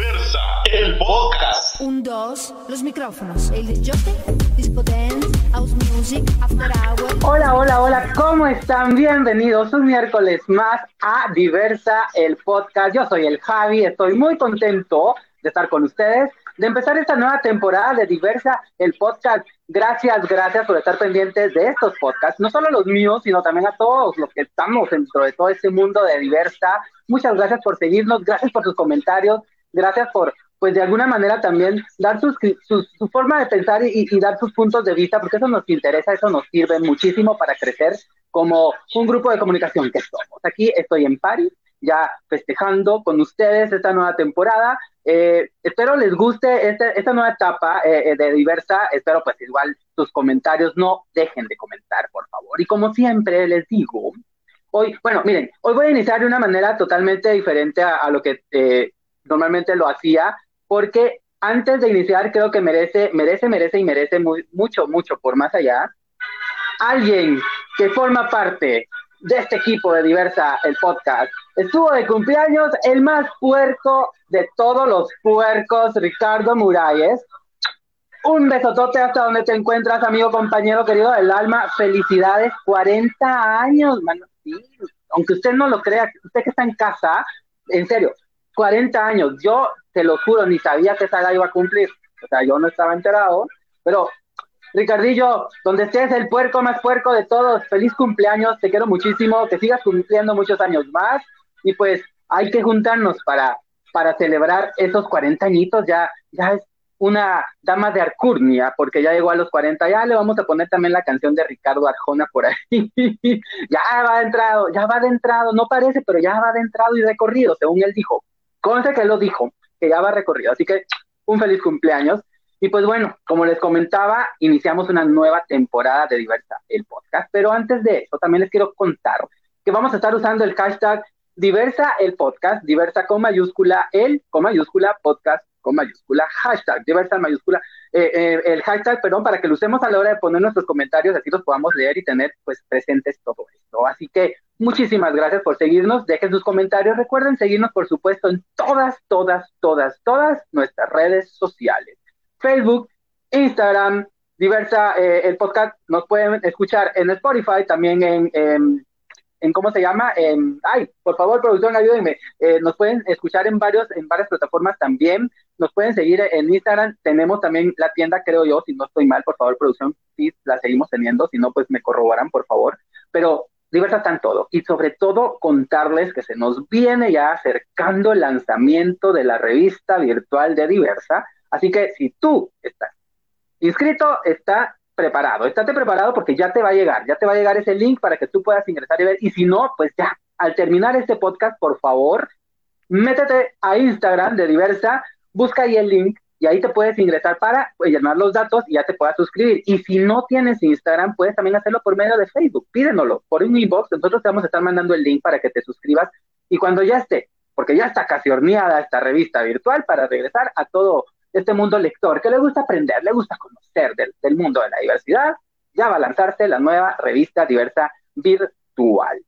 Diversa, el podcast. Un, dos, los micrófonos. El house music, after hour. Hola, hola, hola, ¿cómo están? Bienvenidos un miércoles más a Diversa, el podcast. Yo soy el Javi, estoy muy contento de estar con ustedes, de empezar esta nueva temporada de Diversa, el podcast. Gracias, gracias por estar pendientes de estos podcasts, no solo los míos, sino también a todos los que estamos dentro de todo este mundo de Diversa. Muchas gracias por seguirnos, gracias por sus comentarios, gracias por, pues de alguna manera también dar sus, su, su forma de pensar y, y, dar sus puntos de vista, porque eso nos interesa, eso nos sirve muchísimo para crecer como un grupo de comunicación que somos. Aquí estoy en París, ya festejando con ustedes esta nueva temporada. Eh, espero les guste este, esta nueva etapa eh, de diversa. Espero pues igual sus comentarios no dejen de comentar, por favor. Y como siempre les digo, hoy, bueno, miren, hoy voy a iniciar de una manera totalmente diferente a, a lo que eh, normalmente lo hacía, porque antes de iniciar creo que merece, merece, merece y merece muy, mucho, mucho por más allá. Alguien que forma parte de este equipo de Diversa, el podcast. Estuvo de cumpleaños el más puerco de todos los puercos, Ricardo Muralles. Un besotote hasta donde te encuentras, amigo, compañero querido del alma. Felicidades, 40 años, mano. Aunque usted no lo crea, usted que está en casa, en serio, 40 años. Yo te lo juro, ni sabía que esa edad iba a cumplir. O sea, yo no estaba enterado, pero Ricardillo, donde estés el puerco más puerco de todos, feliz cumpleaños, te quiero muchísimo, que sigas cumpliendo muchos años más y pues hay que juntarnos para, para celebrar esos 40 añitos, ya, ya es una dama de Arcurnia, porque ya llegó a los 40, ya le vamos a poner también la canción de Ricardo Arjona por ahí, ya va de entrado, ya va de entrado, no parece, pero ya va de entrado y recorrido, según él dijo, conste que él lo dijo, que ya va recorrido, así que un feliz cumpleaños, y pues bueno, como les comentaba, iniciamos una nueva temporada de Diversa, el podcast. Pero antes de eso, también les quiero contar que vamos a estar usando el hashtag Diversa el podcast, Diversa con mayúscula, el con mayúscula, podcast con mayúscula, hashtag, Diversa mayúscula, eh, eh, el hashtag, perdón, para que lo usemos a la hora de poner nuestros comentarios, así los podamos leer y tener pues presentes todo esto. Así que muchísimas gracias por seguirnos, dejen sus comentarios, recuerden seguirnos por supuesto en todas, todas, todas, todas nuestras redes sociales. Facebook, Instagram, diversa, eh, el podcast nos pueden escuchar en Spotify, también en, en ¿cómo se llama? En, ay, por favor, producción, ayúdenme. Eh, nos pueden escuchar en varios, en varias plataformas también. Nos pueden seguir en Instagram. Tenemos también la tienda, creo yo, si no estoy mal, por favor, producción, sí, la seguimos teniendo. Si no, pues me corroboran, por favor. Pero Diversa está en todo. Y sobre todo contarles que se nos viene ya acercando el lanzamiento de la revista virtual de Diversa Así que si tú estás inscrito, está preparado. Estate preparado porque ya te va a llegar, ya te va a llegar ese link para que tú puedas ingresar y ver. Y si no, pues ya, al terminar este podcast, por favor, métete a Instagram de Diversa, busca ahí el link y ahí te puedes ingresar para pues, llenar los datos y ya te puedas suscribir. Y si no tienes Instagram, puedes también hacerlo por medio de Facebook. Pídenoslo por un inbox. Nosotros te vamos a estar mandando el link para que te suscribas. Y cuando ya esté, porque ya está casi horneada esta revista virtual para regresar a todo este mundo lector, que le gusta aprender, le gusta conocer del, del mundo de la diversidad, ya va a lanzarse la nueva revista diversa virtual.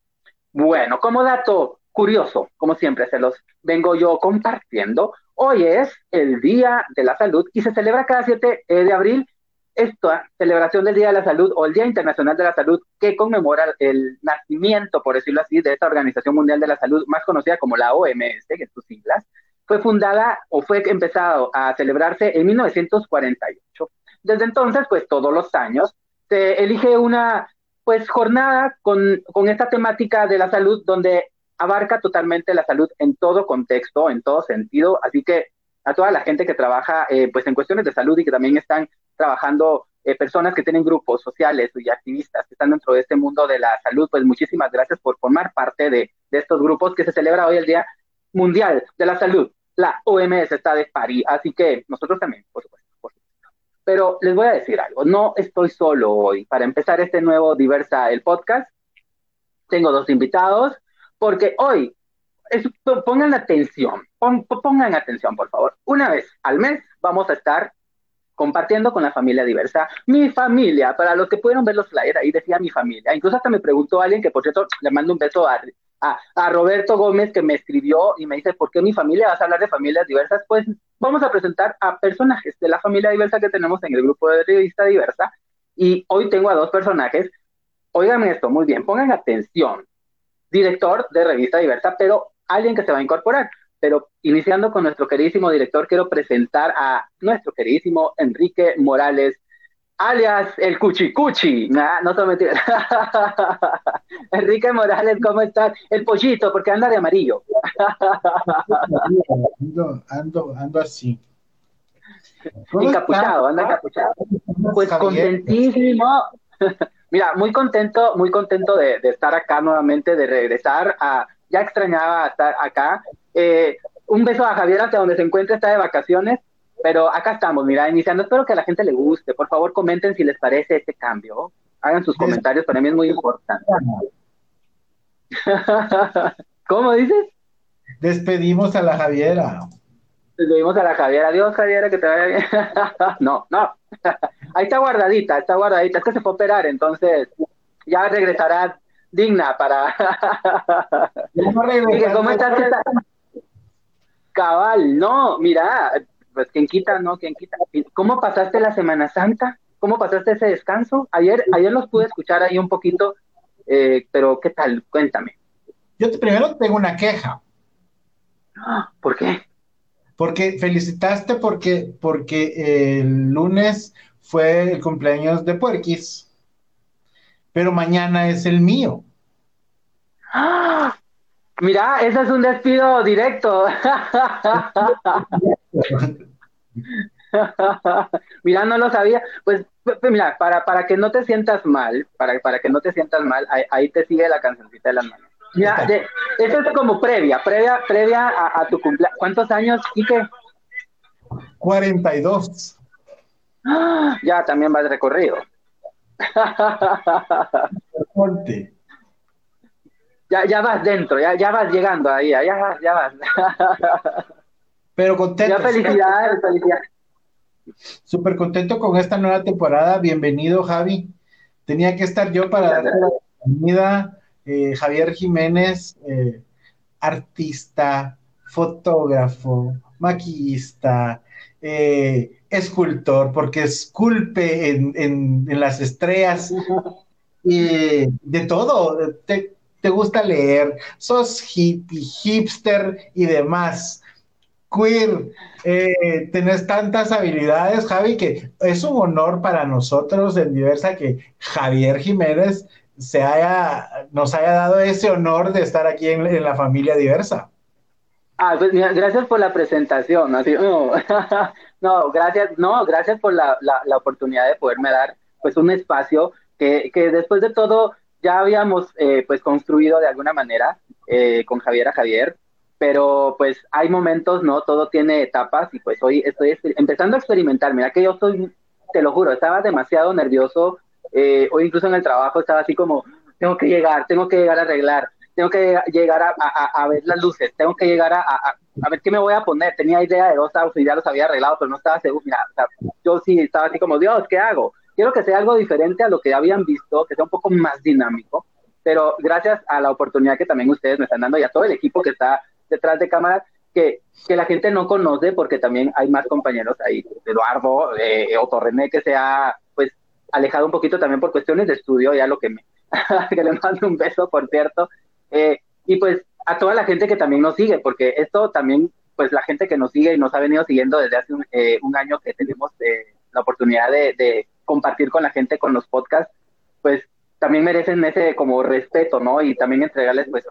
Bueno, como dato curioso, como siempre se los vengo yo compartiendo, hoy es el Día de la Salud y se celebra cada 7 de abril esta celebración del Día de la Salud o el Día Internacional de la Salud que conmemora el nacimiento, por decirlo así, de esta Organización Mundial de la Salud, más conocida como la OMS, que es sus siglas, fue fundada o fue empezado a celebrarse en 1948. Desde entonces, pues todos los años se elige una pues jornada con, con esta temática de la salud donde abarca totalmente la salud en todo contexto, en todo sentido, así que a toda la gente que trabaja eh, pues en cuestiones de salud y que también están trabajando eh, personas que tienen grupos sociales y activistas que están dentro de este mundo de la salud, pues muchísimas gracias por formar parte de, de estos grupos que se celebra hoy el Día Mundial de la Salud la OMS está de París, así que nosotros también, por supuesto. Pero les voy a decir algo, no estoy solo hoy. Para empezar este nuevo Diversa, el podcast, tengo dos invitados, porque hoy, es, pongan atención, pon, pongan atención, por favor. Una vez al mes vamos a estar compartiendo con la familia diversa. Mi familia, para los que pudieron ver los flyers, ahí decía mi familia. Incluso hasta me preguntó alguien que, por cierto, le mando un beso a, a, Roberto Gómez que me escribió y me dice, ¿por qué mi familia vas a hablar de familias diversas? Pues vamos a presentar a personajes de la familia diversa que tenemos en el grupo de revista diversa. Y hoy tengo a dos personajes. Óigame esto, muy bien, pongan atención. Director de revista diversa, pero alguien que se va a incorporar. Pero iniciando con nuestro queridísimo director, quiero presentar a nuestro queridísimo Enrique Morales alias el Cuchicuchi. Nah, no te mentiras. Enrique Morales, ¿cómo estás? El pollito, porque anda de amarillo. ando, ando, ando así. Encapuchado, anda encapuchado. Pues contentísimo. Mira, muy contento, muy contento de, estar acá nuevamente, de regresar a, ya extrañaba estar acá. Eh, un beso a Javier hasta donde se encuentra, está de vacaciones. Pero acá estamos, mira, iniciando. Espero que a la gente le guste. Por favor, comenten si les parece este cambio. Hagan sus comentarios, para mí es muy importante. ¿Cómo dices? Despedimos a la Javiera. Despedimos a la Javiera. Adiós, Javiera, que te vaya bien. no, no. Ahí está guardadita, está guardadita. Es que se fue a operar, entonces ya regresará digna para. ¿Cómo estás? Cabal, no, mira, pues quien quita, ¿no? Quien quita. ¿Cómo pasaste la Semana Santa? ¿Cómo pasaste ese descanso? Ayer, ayer los pude escuchar ahí un poquito, eh, pero ¿qué tal? Cuéntame. Yo primero tengo una queja. ¿Por qué? Porque felicitaste porque, porque el lunes fue el cumpleaños de Puerquis, pero mañana es el mío. ¡Ah! Mira, ese es un despido directo. mira, no lo sabía. Pues, mira, para, para que no te sientas mal, para, para que no te sientas mal, ahí, te sigue la cancioncita de las manos. Mira, esto es como previa, previa, previa a, tu cumpleaños. ¿Cuántos años, Quique? 42. Ya, también vas recorrido. Ya, ya vas dentro, ya, ya vas llegando ahí, ya vas, ya vas. Pero contento. Ya felicidades, felicidades. Súper contento con esta nueva temporada. Bienvenido, Javi. Tenía que estar yo para dar la bienvenida. Eh, Javier Jiménez, eh, artista, fotógrafo, maquillista, eh, escultor, porque esculpe en, en, en las estrellas. y de todo. Te, te gusta leer, sos hippie, hipster y demás. Queer, eh, tenés tantas habilidades, Javi, que es un honor para nosotros en Diversa que Javier Jiménez se haya, nos haya dado ese honor de estar aquí en, la familia Diversa. Ah, pues gracias por la presentación. Así, no, gracias, no, gracias por la, la, oportunidad de poderme dar pues un espacio que, que después de todo ya habíamos eh, pues construido de alguna manera eh, con Javier a Javier, pero pues hay momentos, ¿no? Todo tiene etapas y pues hoy estoy empezando a experimentar. Mira que yo estoy, te lo juro, estaba demasiado nervioso. Eh, hoy incluso en el trabajo estaba así como, tengo que llegar, tengo que llegar a arreglar, tengo que llegar a, a, ver las luces, tengo que llegar a, a, ver qué me voy a poner. Tenía idea de dos y ya los había arreglado, pero no estaba seguro. Mira, yo sí estaba así como, Dios, ¿qué hago? Quiero que sea algo diferente a lo que habían visto, que sea un poco más dinámico, pero gracias a la oportunidad que también ustedes me están dando y a todo el equipo que está detrás de cámaras, que, que la gente no conoce porque también hay más compañeros ahí, Eduardo, eh, Otto René, que se ha pues alejado un poquito también por cuestiones de estudio, ya lo que me, que le mando un beso, por cierto, eh, y pues a toda la gente que también nos sigue, porque esto también, pues la gente que nos sigue y nos ha venido siguiendo desde hace un, eh, año que tenemos eh, la oportunidad de, compartir con la gente con los podcasts, pues también merecen ese como respeto, ¿no? Y también entregarles pues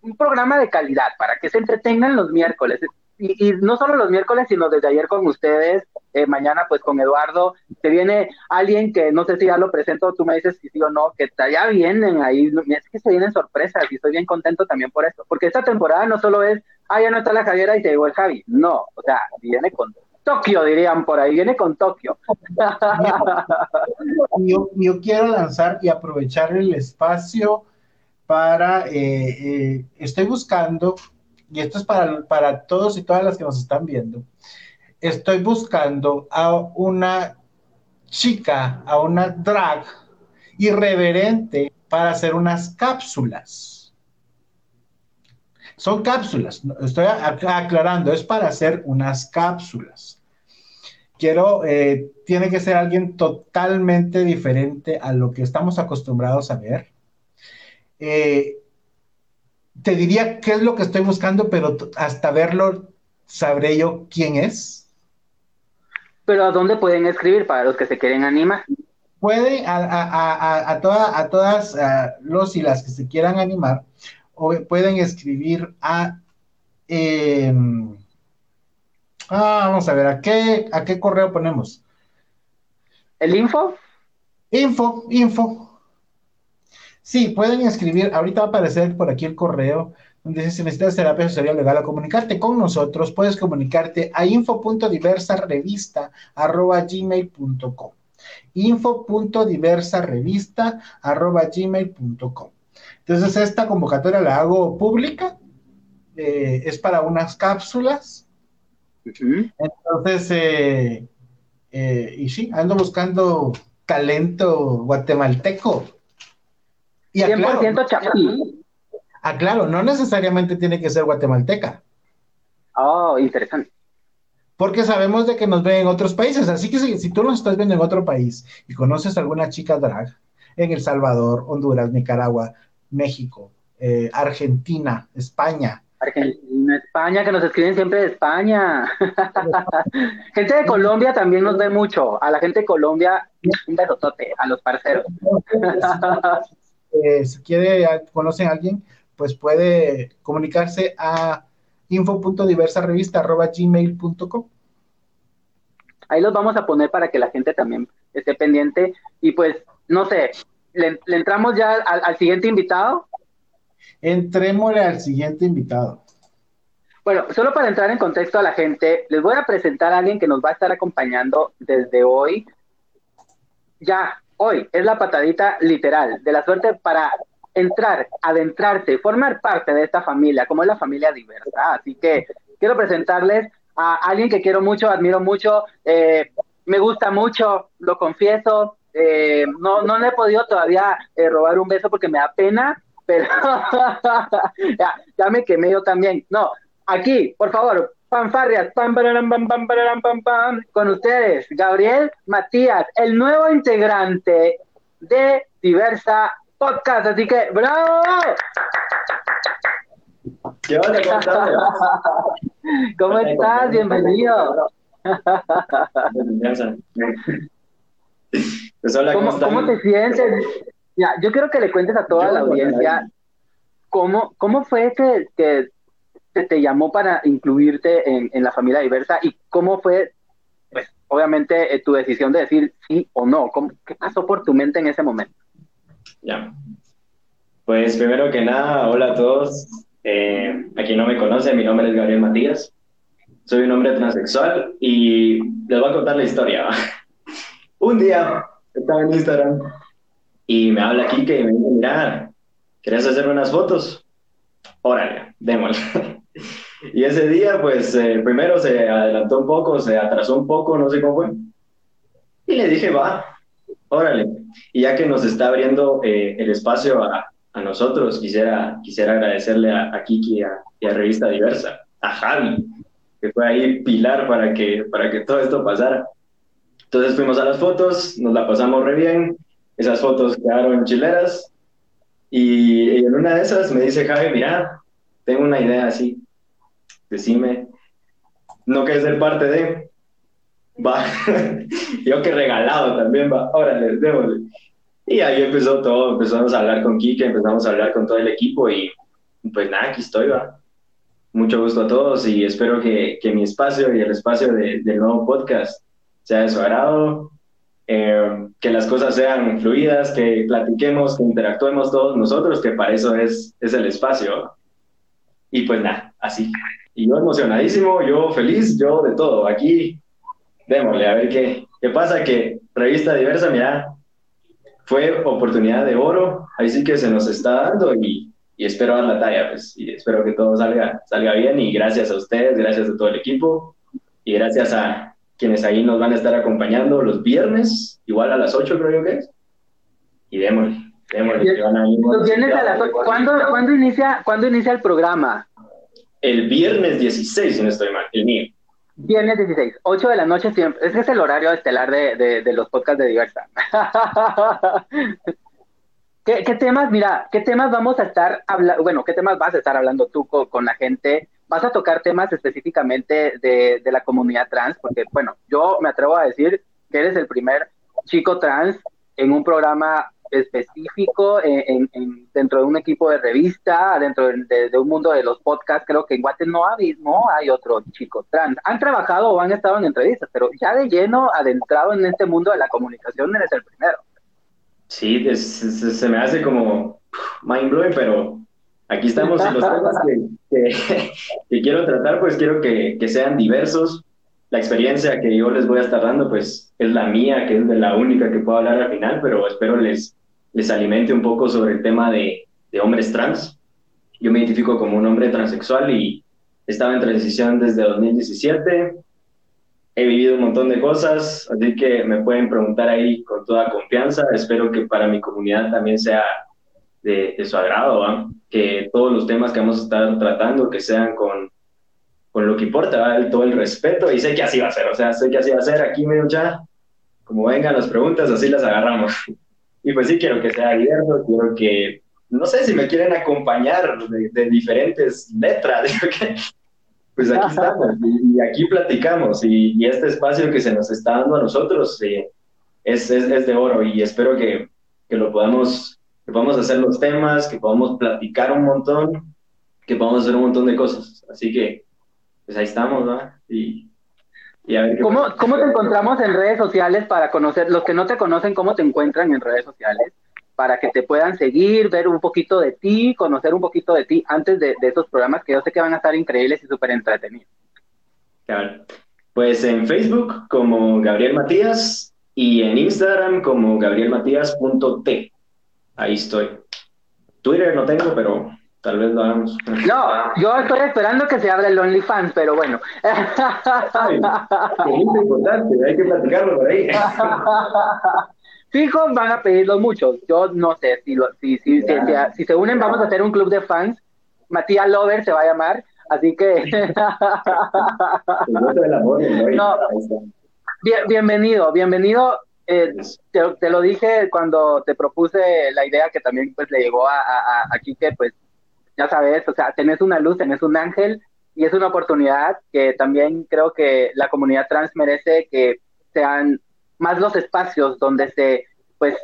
un programa de calidad para que se entretengan los miércoles. Y, no solo los miércoles, sino desde ayer con ustedes, eh, mañana pues con Eduardo, que viene alguien que no sé si ya lo presento, tú me dices si sí o no, que ya vienen ahí, es que se vienen sorpresas y estoy bien contento también por esto, porque esta temporada no solo es, ah, ya no está la Javiera y se llegó el Javi, no, o sea, viene con Tokio, dirían por ahí, viene con Tokio. yo, quiero lanzar y aprovechar el espacio para, eh, eh, estoy buscando, y esto es para, para todos y todas las que nos están viendo, estoy buscando a una chica, a una drag irreverente para hacer unas cápsulas. Son cápsulas, estoy aclarando, es para hacer unas cápsulas. Quiero, eh, tiene que ser alguien totalmente diferente a lo que estamos acostumbrados a ver. Eh, te diría qué es lo que estoy buscando, pero hasta verlo sabré yo quién es. Pero ¿a dónde pueden escribir para los que se quieren animar? Pueden, a, a, a, a todas los y las que se quieran animar, o pueden escribir a... Em, ah, vamos a ver, ¿a qué, ¿a qué correo ponemos? ¿El info? Info, info. Sí, pueden escribir, ahorita va a aparecer por aquí el correo, donde dice, si necesitas terapia asesoría legal o comunicarte con nosotros, puedes comunicarte a info.diversarevista.gmail.com info.diversarevista.gmail.com Entonces, esta convocatoria la hago pública, eh, es para unas cápsulas. Entonces, eh, eh, y sí, ando buscando talento guatemalteco. Y 100% chapí. Ah, claro, no necesariamente tiene que ser guatemalteca. Oh, interesante. Porque sabemos de que nos ven en otros países. Así que si, tú nos estás viendo en otro país y conoces a alguna chica drag en El Salvador, Honduras, Nicaragua, México, eh, Argentina, España. Argentina, España, que nos escriben siempre de España. gente de Colombia también nos ve mucho. A la gente de Colombia, un besotote, a los parceros. Eh, si quiere, conocen a alguien, pues puede comunicarse a info.diversarevista.gmail.com Ahí los vamos a poner para que la gente también esté pendiente. Y pues, no sé, ¿le, entramos ya al, siguiente invitado? Entrémosle al siguiente invitado. Bueno, solo para entrar en contexto a la gente, les voy a presentar a alguien que nos va a estar acompañando desde hoy. Ya, hoy es la patadita literal de la suerte para entrar, adentrarse, formar parte de esta familia, como es la familia diversa. Así que quiero presentarles a alguien que quiero mucho, admiro mucho, eh, me gusta mucho, lo confieso. Eh, no, no le he podido todavía eh, robar un beso porque me da pena, pero ya, ya me quemé yo también. No, aquí, por favor, fanfarrias, pam, pam, pam, pam, pam, pam, pam, con ustedes, Gabriel Matías, el nuevo integrante de Diversa podcast, así que ¡bravo! ¿Qué onda? ¿Cómo estás? ¿Cómo estás? Bienvenido. Pues hola, ¿cómo, ¿Cómo, ¿Cómo, te sientes? Ya, yo quiero que le cuentes a toda la audiencia cómo, cómo fue que, que te, llamó para incluirte en, en, la familia diversa y cómo fue, pues, obviamente, eh, tu decisión de decir sí o no. ¿Cómo, ¿Qué pasó por tu mente en ese momento? Ya. Pues primero que nada, hola a todos. Eh, a quien no me conoce, mi nombre es Gabriel Matías. Soy un hombre transexual y les voy a contar la historia. un día estaba en Instagram y me habla Kike y me dice, mira, ¿quieres hacer unas fotos? Órale, démosle. y ese día, pues, eh, primero se adelantó un poco, se atrasó un poco, no sé cómo fue. Y le dije, va, órale. Y ya que nos está abriendo eh, el espacio a, a, nosotros, quisiera, quisiera agradecerle a, a Kiki a, y a, Revista Diversa, a Javi, que fue ahí pilar para que, para que todo esto pasara. Entonces fuimos a las fotos, nos la pasamos re bien, esas fotos quedaron chileras, y, en una de esas me dice Javi, mira, tengo una idea así, decime, no que es ser parte de, va, yo que regalado también, va, órale, démosle. Y ahí empezó todo, empezamos a hablar con Kike, empezamos a hablar con todo el equipo y pues nada, aquí estoy, va. Mucho gusto a todos y espero que, que mi espacio y el espacio de, del nuevo podcast sea de su agrado, eh, que las cosas sean fluidas, que platiquemos, que interactuemos todos nosotros, que para eso es, es el espacio. Y pues nada, así. Y yo emocionadísimo, yo feliz, yo de todo. Aquí démosle, a ver qué, qué pasa, que revista diversa, mira, fue oportunidad de oro, ahí sí que se nos está dando y, y, espero dar la talla, pues, y espero que todo salga, salga bien y gracias a ustedes, gracias a todo el equipo y gracias a quienes ahí nos van a estar acompañando los viernes, igual a las 8 creo yo que es, y démosle. démosle que van a ¿Cuándo, ¿cuándo, inicia, ¿Cuándo inicia el programa? el viernes 16, si no estoy mal, el mío. Viernes 16, 8 de la noche siempre. Ese es el horario estelar de, de, de los podcasts de Diversa. ¿Qué, ¿Qué, temas, mira, qué temas vamos a estar hablando? Bueno, ¿qué temas vas a estar hablando tú con, con la gente? ¿Vas a tocar temas específicamente de, de, la comunidad trans? Porque, bueno, yo me atrevo a decir que eres el primer chico trans en un programa específico en, en, dentro de un equipo de revista, dentro de, un mundo de los podcasts, creo que en Guate no hay, no hay otro chico trans. Han trabajado o han estado en entrevistas, pero ya de lleno adentrado en este mundo de la comunicación eres el primero. Sí, se me hace como mind blowing, pero aquí estamos en los temas que, que, que, quiero tratar, pues quiero que, que sean diversos. La experiencia que yo les voy a estar dando, pues es la mía, que es de la única que puedo hablar al final, pero espero les, les alimente un poco sobre el tema de, de, hombres trans. Yo me identifico como un hombre transexual y estaba en transición desde 2017. He vivido un montón de cosas, así que me pueden preguntar ahí con toda confianza. Espero que para mi comunidad también sea de, de su agrado, ¿va? que todos los temas que vamos a estar tratando, que sean con, con lo que importa, ¿va? todo el respeto, y sé que así va a ser, o sea, sé que así va a ser. Aquí, medio ya, como vengan las preguntas, así las agarramos. Y pues sí, quiero que sea abierto, quiero que, no sé si me quieren acompañar de, de diferentes letras, pues aquí estamos y, y aquí platicamos y, y, este espacio que se nos está dando a nosotros eh, es, es, es, de oro y espero que, que lo podamos, que podamos hacer los temas, que podamos platicar un montón, que podamos hacer un montón de cosas. Así que, pues ahí estamos, ¿no? Y, ¿Cómo, ¿Cómo te encontramos en redes sociales para conocer, los que no te conocen, cómo te encuentran en redes sociales? Para que te puedan seguir, ver un poquito de ti, conocer un poquito de ti antes de, de esos programas que yo sé que van a estar increíbles y súper entretenidos. Claro. Pues en Facebook como Gabriel Matías y en Instagram como gabrielmatías.t. Ahí estoy. Twitter no tengo, pero Tal vez lo hagamos. No, yo estoy esperando que se abra el OnlyFans, pero bueno. Ay, es importante, hay que platicarlo por ahí. Fijo, van a pedirlo muchos. Yo no sé si, lo, si, si, si, si, se unen, vamos a hacer un club de fans. Matías Lover se va a llamar, así que. no, bien, bienvenido, bienvenido. Eh, te, te, lo dije cuando te propuse la idea que también pues le llegó a, a, a Kike, pues ya sabes, o sea, tenés una luz, tenés un ángel y es una oportunidad que también creo que la comunidad trans merece que sean más los espacios donde se, pues,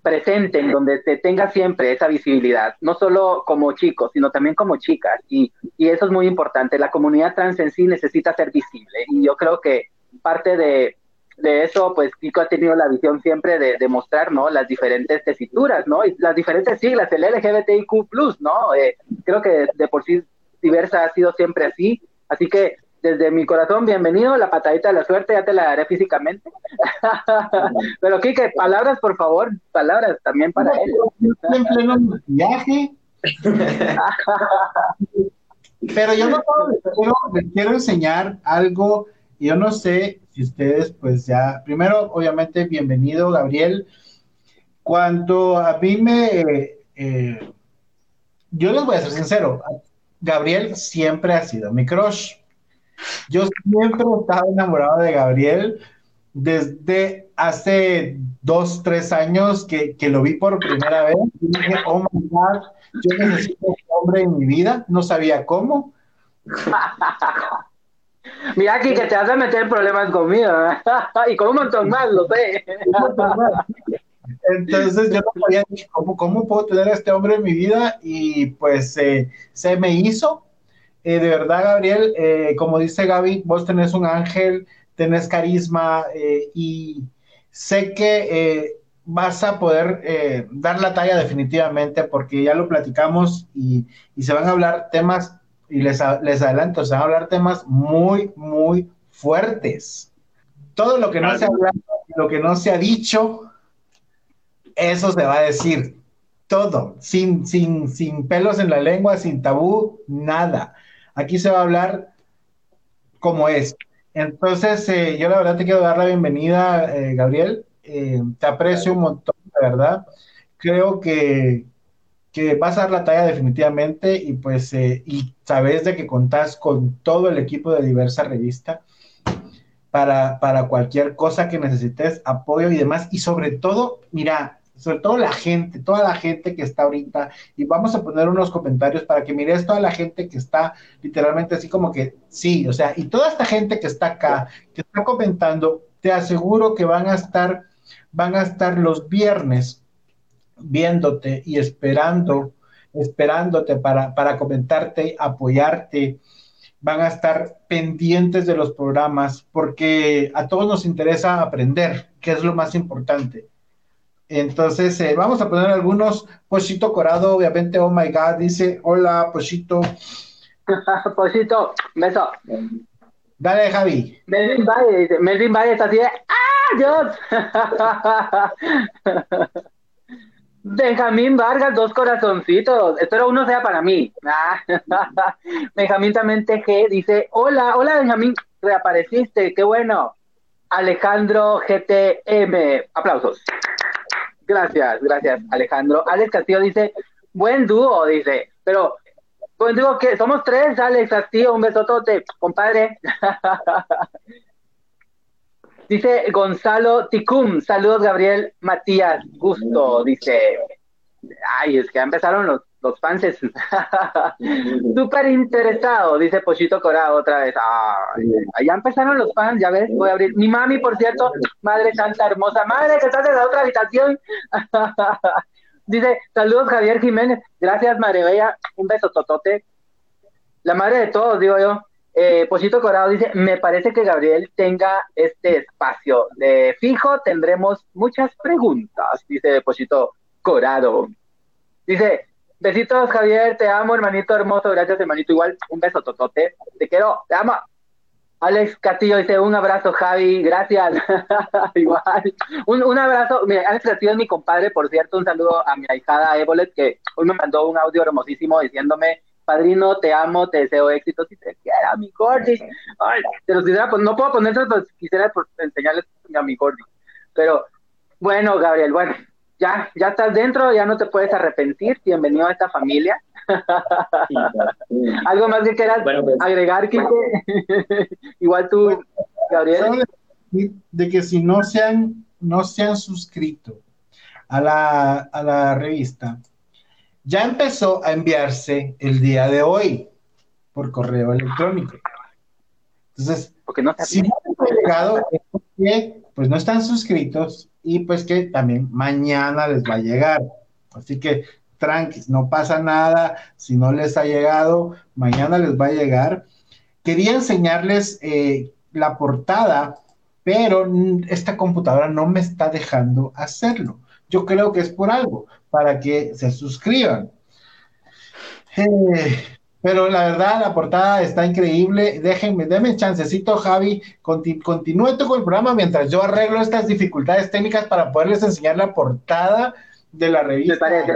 presenten, donde se tenga siempre esa visibilidad, no solo como chicos, sino también como chicas. Y, y eso es muy importante. La comunidad trans en sí necesita ser visible. Y yo creo que parte de, de eso, pues Kiko ha tenido la visión siempre de, de, mostrar, ¿no? Las diferentes tesituras, ¿no? Y las diferentes siglas, el LGBTIQ+, ¿no? Eh, creo que de, por sí diversa ha sido siempre así, así que desde mi corazón, bienvenido, la patadita de la suerte ya te la daré físicamente. Pero Kike, palabras, por favor, palabras también para él. En pleno viaje. Pero yo no les quiero enseñar algo, yo no sé si ustedes pues ya, primero obviamente bienvenido Gabriel. Cuanto a mí me, eh, yo les voy a ser sincero, Gabriel siempre ha sido mi crush. Yo siempre he estado enamorado de Gabriel desde hace dos, tres años que, que lo vi por primera vez. Y dije, oh my God, yo necesito un hombre en mi vida, no sabía cómo. Mira aquí que te vas a meter problemas conmigo y con un montón más, lo sé. Entonces yo no sabía cómo, cómo puedo tener a este hombre en mi vida y pues eh, se me hizo. Eh, de verdad, Gabriel, eh, como dice Gaby, vos tenés un ángel, tenés carisma eh, y sé que vas a poder dar la talla definitivamente porque ya lo platicamos y, y se van a hablar temas y les, les adelanto, se van a hablar temas muy, muy fuertes. Todo lo que no se ha hablado, lo que no se ha dicho, eso se va a decir. Todo, sin, sin, sin pelos en la lengua, sin tabú, nada. Aquí se va a hablar como es. Entonces, eh, yo la verdad te quiero dar la bienvenida, eh, Gabriel. Eh, te aprecio un montón, de verdad. Creo que que vas a dar la talla definitivamente y pues eh, y sabes de que contás con todo el equipo de diversa revista para, para cualquier cosa que necesites, apoyo y demás. Y sobre todo, mira, sobre todo la gente, toda la gente que está ahorita, y vamos a poner unos comentarios para que mires toda la gente que está literalmente así como que sí, o sea, y toda esta gente que está acá, que está comentando, te aseguro que van a estar, van a estar los viernes viéndote y esperando, esperándote para, para comentarte, apoyarte, van a estar pendientes de los programas porque a todos nos interesa aprender, que es lo más importante. Entonces, eh, vamos a poner algunos. Pochito Corado, obviamente, oh my God, dice, hola, Pochito. Pochito, beso. Dale, Javi. Melvin Valle, dice, Melvin Valle está así de, ¡ah, Dios! Benjamín Vargas, dos corazoncitos. Espero uno sea para mí. Ah, Benjamín también TG dice, hola, hola Benjamín, reapareciste, qué bueno. Alejandro GTM, aplausos. Gracias, gracias, Alejandro. Alex Castillo dice, buen dúo, dice, pero, buen dúo que somos tres, Alex Castillo, un besotote, compadre. dice Gonzalo Ticum, saludos Gabriel Matías, gusto, dice. Ay, es que ya empezaron los, los fans. Súper interesado, dice Pochito Corado otra vez. Ay, ya empezaron los fans, ya ves, voy a abrir. Mi mami, por cierto, madre santa hermosa, madre que estás en la otra habitación. dice, saludos Javier Jiménez, gracias Madre Bella, un beso totote. La madre de todos, digo yo. Eh, Pochito Corado dice, me parece que Gabriel tenga este espacio. De fijo tendremos muchas preguntas, dice Pochito Corado. Dice, besitos Javier, te amo hermanito hermoso, gracias hermanito, igual un beso totote, te quiero, te amo. Alex Castillo dice, un abrazo Javi, gracias. igual, un, un abrazo, mira, Alex Castillo es mi compadre, por cierto, un saludo a mi ahijada Evolet, que hoy me mandó un audio hermosísimo diciéndome, padrino, te amo, te deseo éxitos y te quiero, mi Gordy. Ay, te los quisiera, pues no puedo ponerlos, pues quisiera pues, enseñarles a mi Gordy. Pero, bueno, Gabriel, bueno, ya, ya estás dentro, ya no te puedes arrepentir. Bienvenido a esta familia. Algo más que quieras Bueno, pues- agregar, Kike. Igual tú, Gabriel. De que si no se han, no se han suscrito a la, a la revista, ya empezó a enviarse el día de hoy por correo electrónico. Entonces, Porque no si no les ha llegado, es porque pues no están suscritos y pues que también mañana les va a llegar. Así que tranquis, no pasa nada. Si no les ha llegado, mañana les va a llegar. Quería enseñarles eh, la portada, pero esta computadora no me está dejando hacerlo. Yo creo que es por algo, para que se suscriban. Eh, pero la verdad, la portada está increíble. Déjenme, denme chancecito, Javi. Conti- continúe tú con el programa mientras yo arreglo estas dificultades técnicas para poderles enseñar la portada de la Me revista. parece.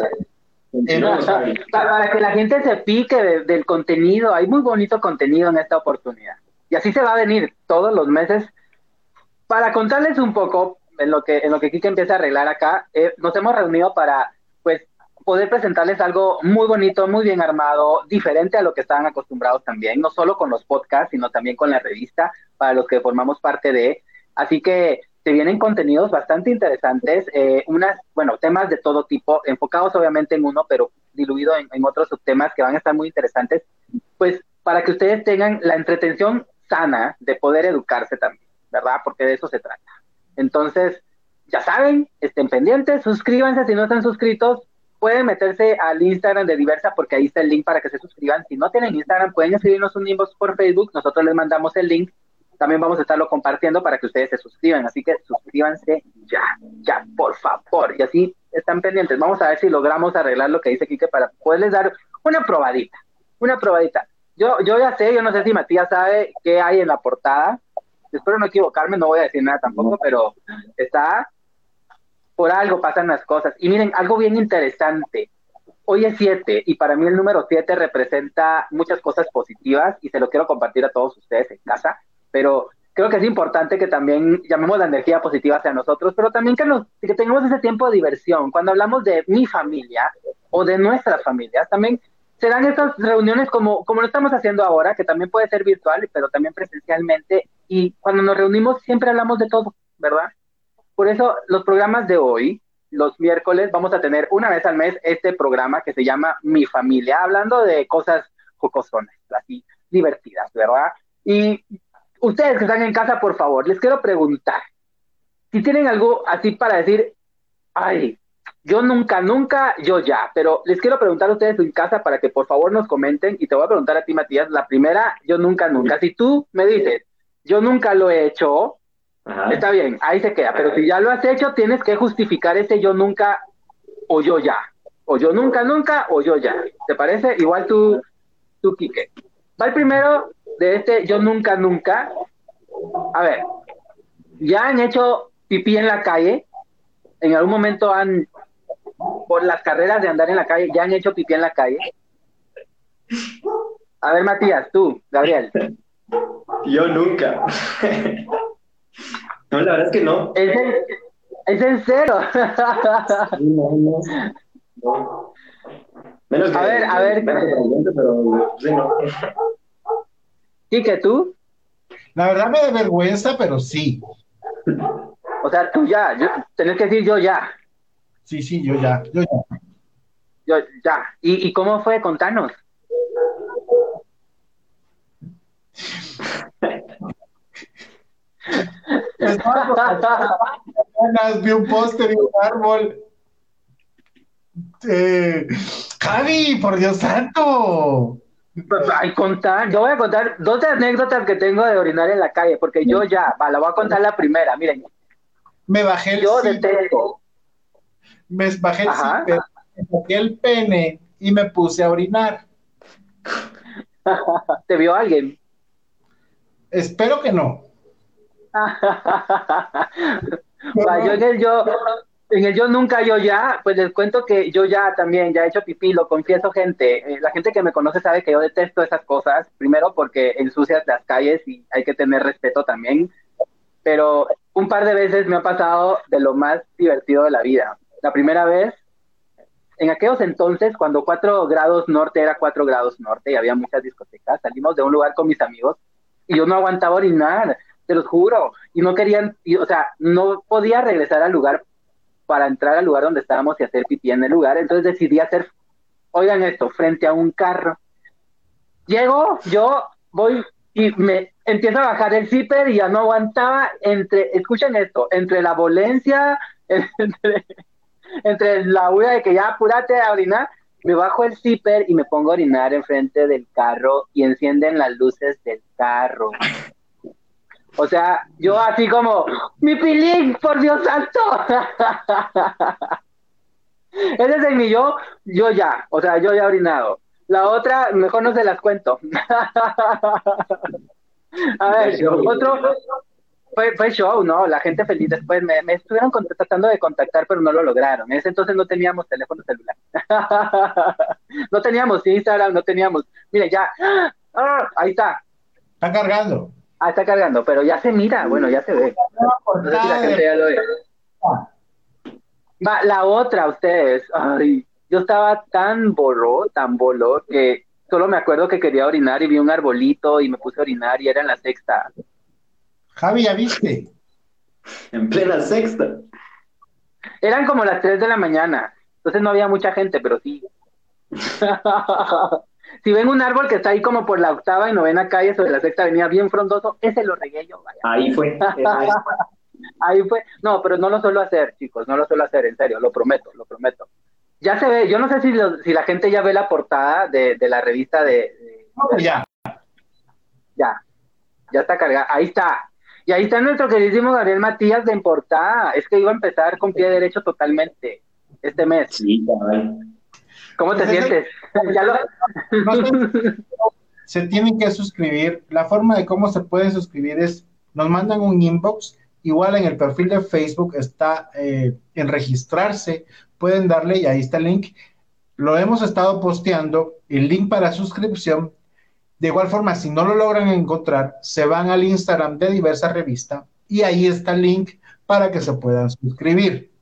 Continuamos, Javi. Para, para que la gente se pique de- del contenido, hay muy bonito contenido en esta oportunidad. Y así se va a venir todos los meses. Para contarles un poco en lo que en lo que Kike empieza a arreglar acá, eh, nos hemos reunido para poder presentarles algo muy bonito, muy bien armado, diferente a lo que estaban acostumbrados también, no solo con los podcasts, sino también con la revista, para los que formamos parte de. Así que se vienen contenidos bastante interesantes, eh, unas, bueno, temas de todo tipo, enfocados obviamente en uno, pero diluido en, en otros subtemas que van a estar muy interesantes, pues para que ustedes tengan la entretención sana de poder educarse también, ¿verdad? Porque de eso se trata. Entonces, ya saben, estén pendientes, suscríbanse si no están suscritos, pueden meterse al Instagram de Diversa porque ahí está el link para que se suscriban. Si no tienen Instagram, pueden escribirnos un inbox por Facebook, nosotros les mandamos el link. También vamos a estarlo compartiendo para que ustedes se suscriban. Así que suscríbanse ya, ya, por favor. Y así están pendientes. Vamos a ver si logramos arreglar lo que dice Kike para poderles dar una probadita. Una probadita. Yo, yo ya sé, yo no sé si Matías sabe qué hay en la portada. Espero no equivocarme, no voy a decir nada tampoco, pero está por algo pasan las cosas. Y miren, algo bien interesante. Hoy es 7 y para mí el número 7 representa muchas cosas positivas y se lo quiero compartir a todos ustedes en casa, pero creo que es importante que también llamemos la energía positiva hacia nosotros, pero también que, que tengamos ese tiempo de diversión. Cuando hablamos de mi familia o de nuestras familias, también se dan estas reuniones como, como lo estamos haciendo ahora, que también puede ser virtual, pero también presencialmente. Y cuando nos reunimos siempre hablamos de todo, ¿verdad? Por eso los programas de hoy, los miércoles, vamos a tener una vez al mes este programa que se llama Mi Familia, hablando de cosas jocosonas, así divertidas, ¿verdad? Y ustedes que están en casa, por favor, les quiero preguntar, si tienen algo así para decir, ay, yo nunca, nunca, yo ya, pero les quiero preguntar a ustedes en casa para que por favor nos comenten y te voy a preguntar a ti, Matías, la primera, yo nunca, nunca. Si tú me dices, yo nunca lo he hecho, está bien, ahí se queda, pero si ya lo has hecho, tienes que justificar ese yo nunca o yo ya, o yo nunca, nunca, o yo ya. ¿Te parece? Igual tú, tú, Quique. Va el primero de este yo nunca, nunca. A ver, ¿ya han hecho pipí en la calle? ¿En algún momento han por las carreras de andar en la calle, ya han hecho pipí en la calle. A ver, Matías, tú, Gabriel. Yo nunca. no, la verdad es que no. Es en, es en cero. no, no, no. Menos que, a ver, a ver. Menos que pero sí, no. ¿Y que tú? La verdad me da vergüenza, pero sí. O sea, tú ya, yo, tenés que decir yo ya. Sí, sí, yo ya, yo ya. Yo ya. ¿Y, y cómo fue? Contanos. vi un póster y un árbol. Eh, Javi, por Dios santo. Ay, contar, yo voy a contar dos anécdotas que tengo de orinar en la calle, porque yo ya, va, la voy a contar la primera, miren. Me bajé el Yo detesto. me bajé el zipper, me saqué el pene y me puse a orinar. ¿Te vio alguien? Espero que no. Yo en el yo, en el yo nunca, yo ya, pues les cuento que yo ya también, ya he hecho pipí, lo confieso, gente. Eh, la gente que me conoce sabe que yo detesto esas cosas, primero porque ensucias las calles y hay que tener respeto también, pero un par de veces me ha pasado de lo más divertido de la vida. La primera vez, en aquellos entonces, cuando 4 grados norte era 4 grados norte y había muchas discotecas, salimos de un lugar con mis amigos y yo no aguantaba orinar, te los juro, y no querían, o sea, no podía regresar al lugar para entrar al lugar donde estábamos y hacer pipí en el lugar, entonces decidí hacer, oigan esto, frente a un carro. Llego, yo voy y me empiezo a bajar el zipper y ya no aguantaba entre, escuchen esto, entre la volencia, entre, entre la huida de que ya apúrate a orinar, me bajo el zipper y me pongo a orinar enfrente del carro y encienden las luces del carro. O sea, yo así como, mi pilín, por Dios santo. Ese es el mi yo, yo ya, o sea, yo ya orinado. La otra, mejor no se las cuento. A ver, otro, fue, fue show, ¿no? La gente feliz después me, me estuvieron tratando de contactar, pero no lo lograron. En ese entonces no teníamos teléfono celular. no teníamos Instagram, no teníamos. Mire, ya. ¡Ah! ahí está. Está cargando. Ah, está cargando, pero ya se mira. Bueno, ya se ve. No sé si la gente ya lo ve. Va, la otra, ustedes. Ay, yo estaba tan bolo, tan bolo, que solo me acuerdo que quería orinar y vi un arbolito y me puse a orinar y era en la sexta. Javi, ¿ya viste? En plena sexta. Eran como las 3 de la mañana, entonces no había mucha gente, pero sí. si ven un árbol que está ahí como por la octava y novena calle sobre la sexta avenida, bien frondoso, ese lo regué yo, vaya. Ahí fue. Ahí fue. No, pero no lo suelo hacer, chicos, no lo suelo hacer, en serio, lo prometo, lo prometo. Ya se ve, yo no sé si, lo- si la gente ya ve la portada de, de la revista de, de- No, ya. Ya, ya está cargada. Ahí está. Y ahí está nuestro queridísimo Gabriel Matías de en portada. Es que iba a empezar con pie derecho totalmente este mes. Sí, cabrón. ¿Cómo te Pues sientes? Ya lo- se tienen que suscribir. La forma de cómo se pueden suscribir es, nos mandan un inbox, igual en el perfil de Facebook está eh, en registrarse, pueden darle y ahí está el link. Lo hemos estado posteando, el link para suscripción De igual forma, si no lo logran encontrar, se van al Instagram de diversa revista y ahí está el link para que se puedan suscribir.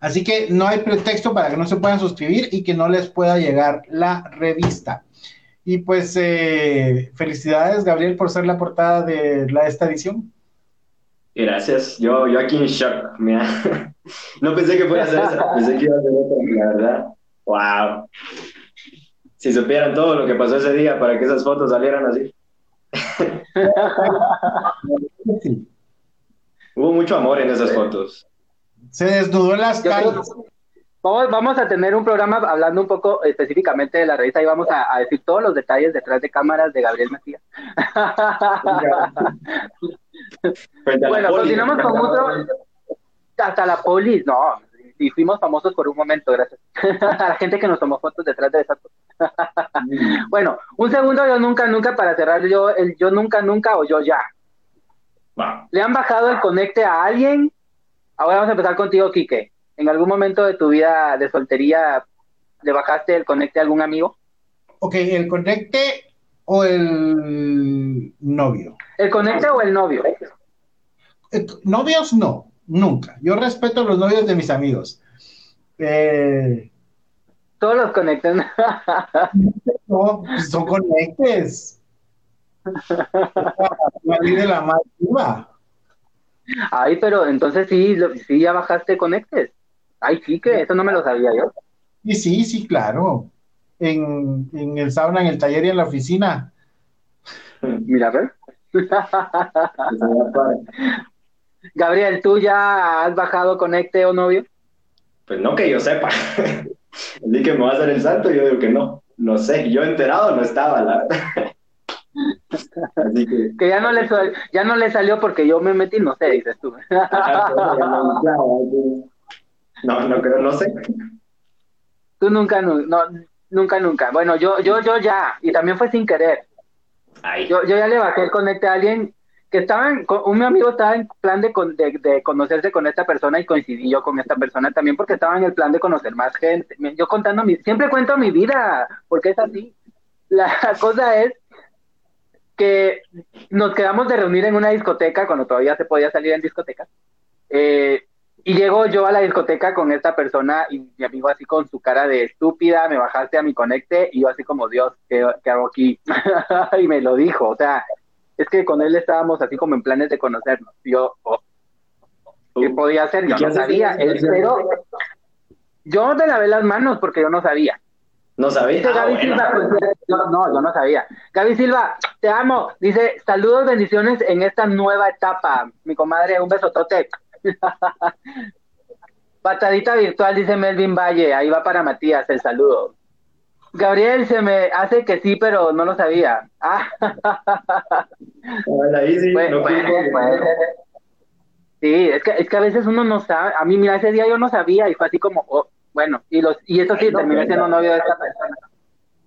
Así que no hay pretexto para que no se puedan suscribir y que no les pueda llegar la revista. Y pues eh, felicidades, Gabriel, por ser la portada de la, esta edición. Gracias. Yo, yo aquí en shock. Mira. No pensé que fuera a hacer eso. Pensé que iba a hacer otra, la verdad. ¡Wow! Si supieran todo lo que pasó ese día para que esas fotos salieran así. Hubo mucho amor en esas fotos. Se desnudó en las calles. Vamos, vamos a tener un programa hablando un poco específicamente de la revista y vamos a, a decir todos los detalles detrás de cámaras de Gabriel Macías. bueno, continuamos con otro. Hasta la polis, no. Y fuimos famosos por un momento, gracias. a la gente que nos tomó fotos detrás de esas bueno, un segundo yo nunca, nunca para cerrar yo, el yo nunca, nunca o yo ya. ¿Le han bajado el conecte a alguien? Ahora vamos a empezar contigo, Quique. ¿En algún momento de tu vida de soltería le bajaste el conecte a algún amigo? Ok, el conecte o el novio. ¿El conecte o el novio? Eh, novios no, nunca. Yo respeto a los novios de mis amigos. Eh, Todos los conecten. no, pues son conectes. de la más Ay, pero entonces sí, sí ya bajaste conectes. Ay, sí que eso no me lo sabía yo. Y sí, sí, claro. En, en el sauna, en el taller y en la oficina. Mira, a ver. Gabriel, ¿tú ya has bajado Conecte o novio? Pues no que yo sepa. Así que me va a hacer el salto, yo digo que no. No sé, yo enterado no estaba, la verdad. Así que... que, ya no le ya no le salió porque yo me metí, no sé, dices tú. no, no creo, no sé. Tú nunca, no, nunca, nunca. Bueno, yo, yo, yo ya, y también fue sin querer. Yo, yo ya le bajé el conecte a alguien que estaba, en, un amigo estaba en plan de, de, conocerse con esta persona y coincidí yo con esta persona también porque estaba en el plan de conocer más gente. Yo contando mi, siempre cuento mi vida, porque es así. La cosa es que nos quedamos de reunir en una discoteca cuando todavía se podía salir en discoteca. Eh, y llego yo a la discoteca con esta persona y mi amigo así con su cara de estúpida, me bajaste a mi conecte y yo así como, Dios, ¿qué, hago aquí? y me lo dijo, o sea, es que con él estábamos así como en planes de conocernos. yo, oh, ¿qué uh. podía hacer? Yo no sabía. Él, pero yo me lavé las manos porque yo no sabía. No sabía. Ah, no, yo no sabía. Gaby Silva, te amo. Dice, saludos, bendiciones en esta nueva etapa. Mi comadre, un besotote. Patadita virtual, dice Melvin Valle. Ahí va para Matías el saludo. Gabriel se me hace que sí, pero no lo sabía. Ah. ahí sí, sí, es que, es que a veces uno no sabe. A mí, mira, ese día yo no sabía y fue así como, oh, bueno, y los y eso sí, terminé siendo novio de esta persona.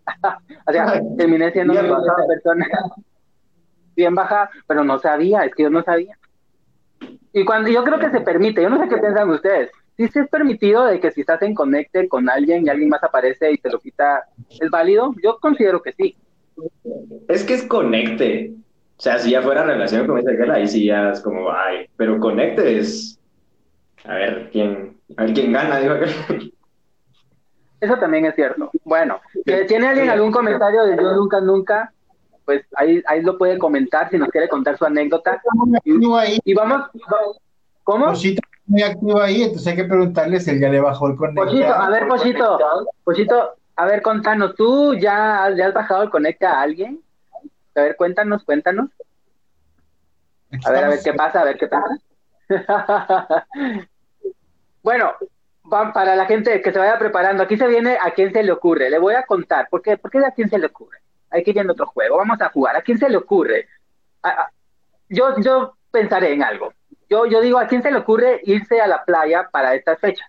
o sea, terminé siendo novio de esta persona. Bien baja, pero no sabía, es que yo no sabía. Y cuando yo creo que se permite, yo no sé qué piensan ustedes. Si ¿Sí, es permitido de que si estás en conecte con alguien y alguien más aparece y te lo quita, ¿es válido? Yo considero que sí. Es que es conecte. O sea, si ya fuera relación con esa girl, ahí sí ya es como, ay, pero conecte es. A ver quién, a ver quién gana, digo. Eso también es cierto. Bueno, ¿tiene alguien algún comentario de yo nunca, nunca? pues ahí, ahí lo puede comentar si nos quiere contar su anécdota. Y, vamos, ¿cómo? Pochito muy activo ahí, entonces hay que preguntarle si él ya le bajó el conecte. Pochito, a ver, Pochito, Pochito, a ver, contanos, ¿tú ya, ya has bajado el conecte a alguien? A ver, cuéntanos, cuéntanos. A ver, a ver qué pasa, a ver qué pasa. bueno, para la gente que se vaya preparando, aquí se viene a quién se le ocurre. Le voy a contar, ¿por qué, ¿Por qué a quién se le ocurre? hay que ir en otro juego, vamos a jugar. ¿A quién se le ocurre? yo, yo pensaré en algo. Yo, yo digo, ¿a quién se le ocurre irse a la playa para estas fechas?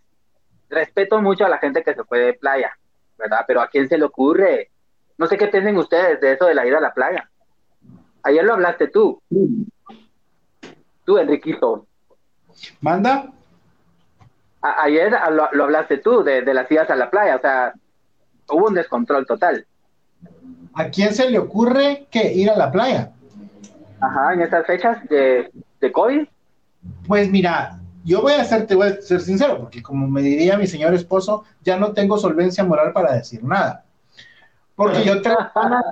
Respeto mucho a la gente que se fue de playa, ¿verdad? Pero ¿a quién se le ocurre? No sé qué piensan ustedes de eso de la ida a la playa. Ayer lo hablaste tú. Tú, Enriquito. ¿Manda? Ayer lo, lo, hablaste tú de, de las idas a la playa, o sea, hubo un descontrol total. ¿A quién se le ocurre que ir a la playa? Ajá, en estas fechas de, de COVID. Pues mira, yo voy a ser, te voy a ser sincero, porque como me diría mi señor esposo, ya no tengo solvencia moral para decir nada. Porque yo tres semanas,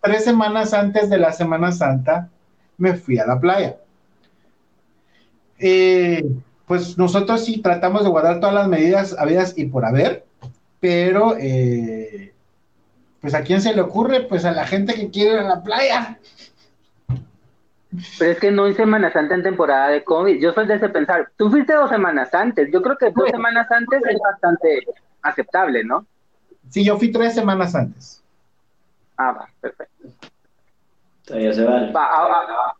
tres semanas antes de la Semana Santa me fui a la playa. Eh, pues nosotros sí tratamos de guardar todas las medidas habidas y por haber, pero eh, pues a quién se le ocurre, pues a la gente que quiere ir a la playa. Pero es que no hay Semana Santa en temporada de COVID. Yo soy de ese pensar. Tú fuiste dos semanas antes. Yo creo que dos semanas antes es bastante aceptable, ¿no? Sí, yo fui tres semanas antes. Ah, va, perfecto. Todavía se vale. Va, ah, ah,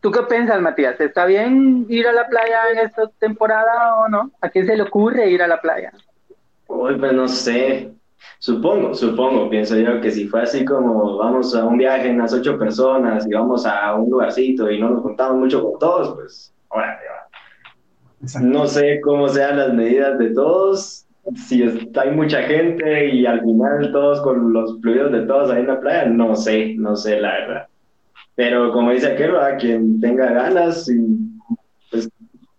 ¿Tú qué piensas, Matías? ¿Está bien ir a la playa en esta temporada o no? ¿A quién se le ocurre ir a la playa? Uy, pues no sé. Supongo, supongo, pienso yo que si fue así como vamos a un viaje en las ocho personas y vamos a un lugarcito y no nos contamos mucho con todos, pues ahora No sé cómo sean las medidas de todos, si hay mucha gente y al final todos con los fluidos de todos ahí en la playa, no sé, no sé la verdad. Pero como dice aquel, a quien tenga ganas y pues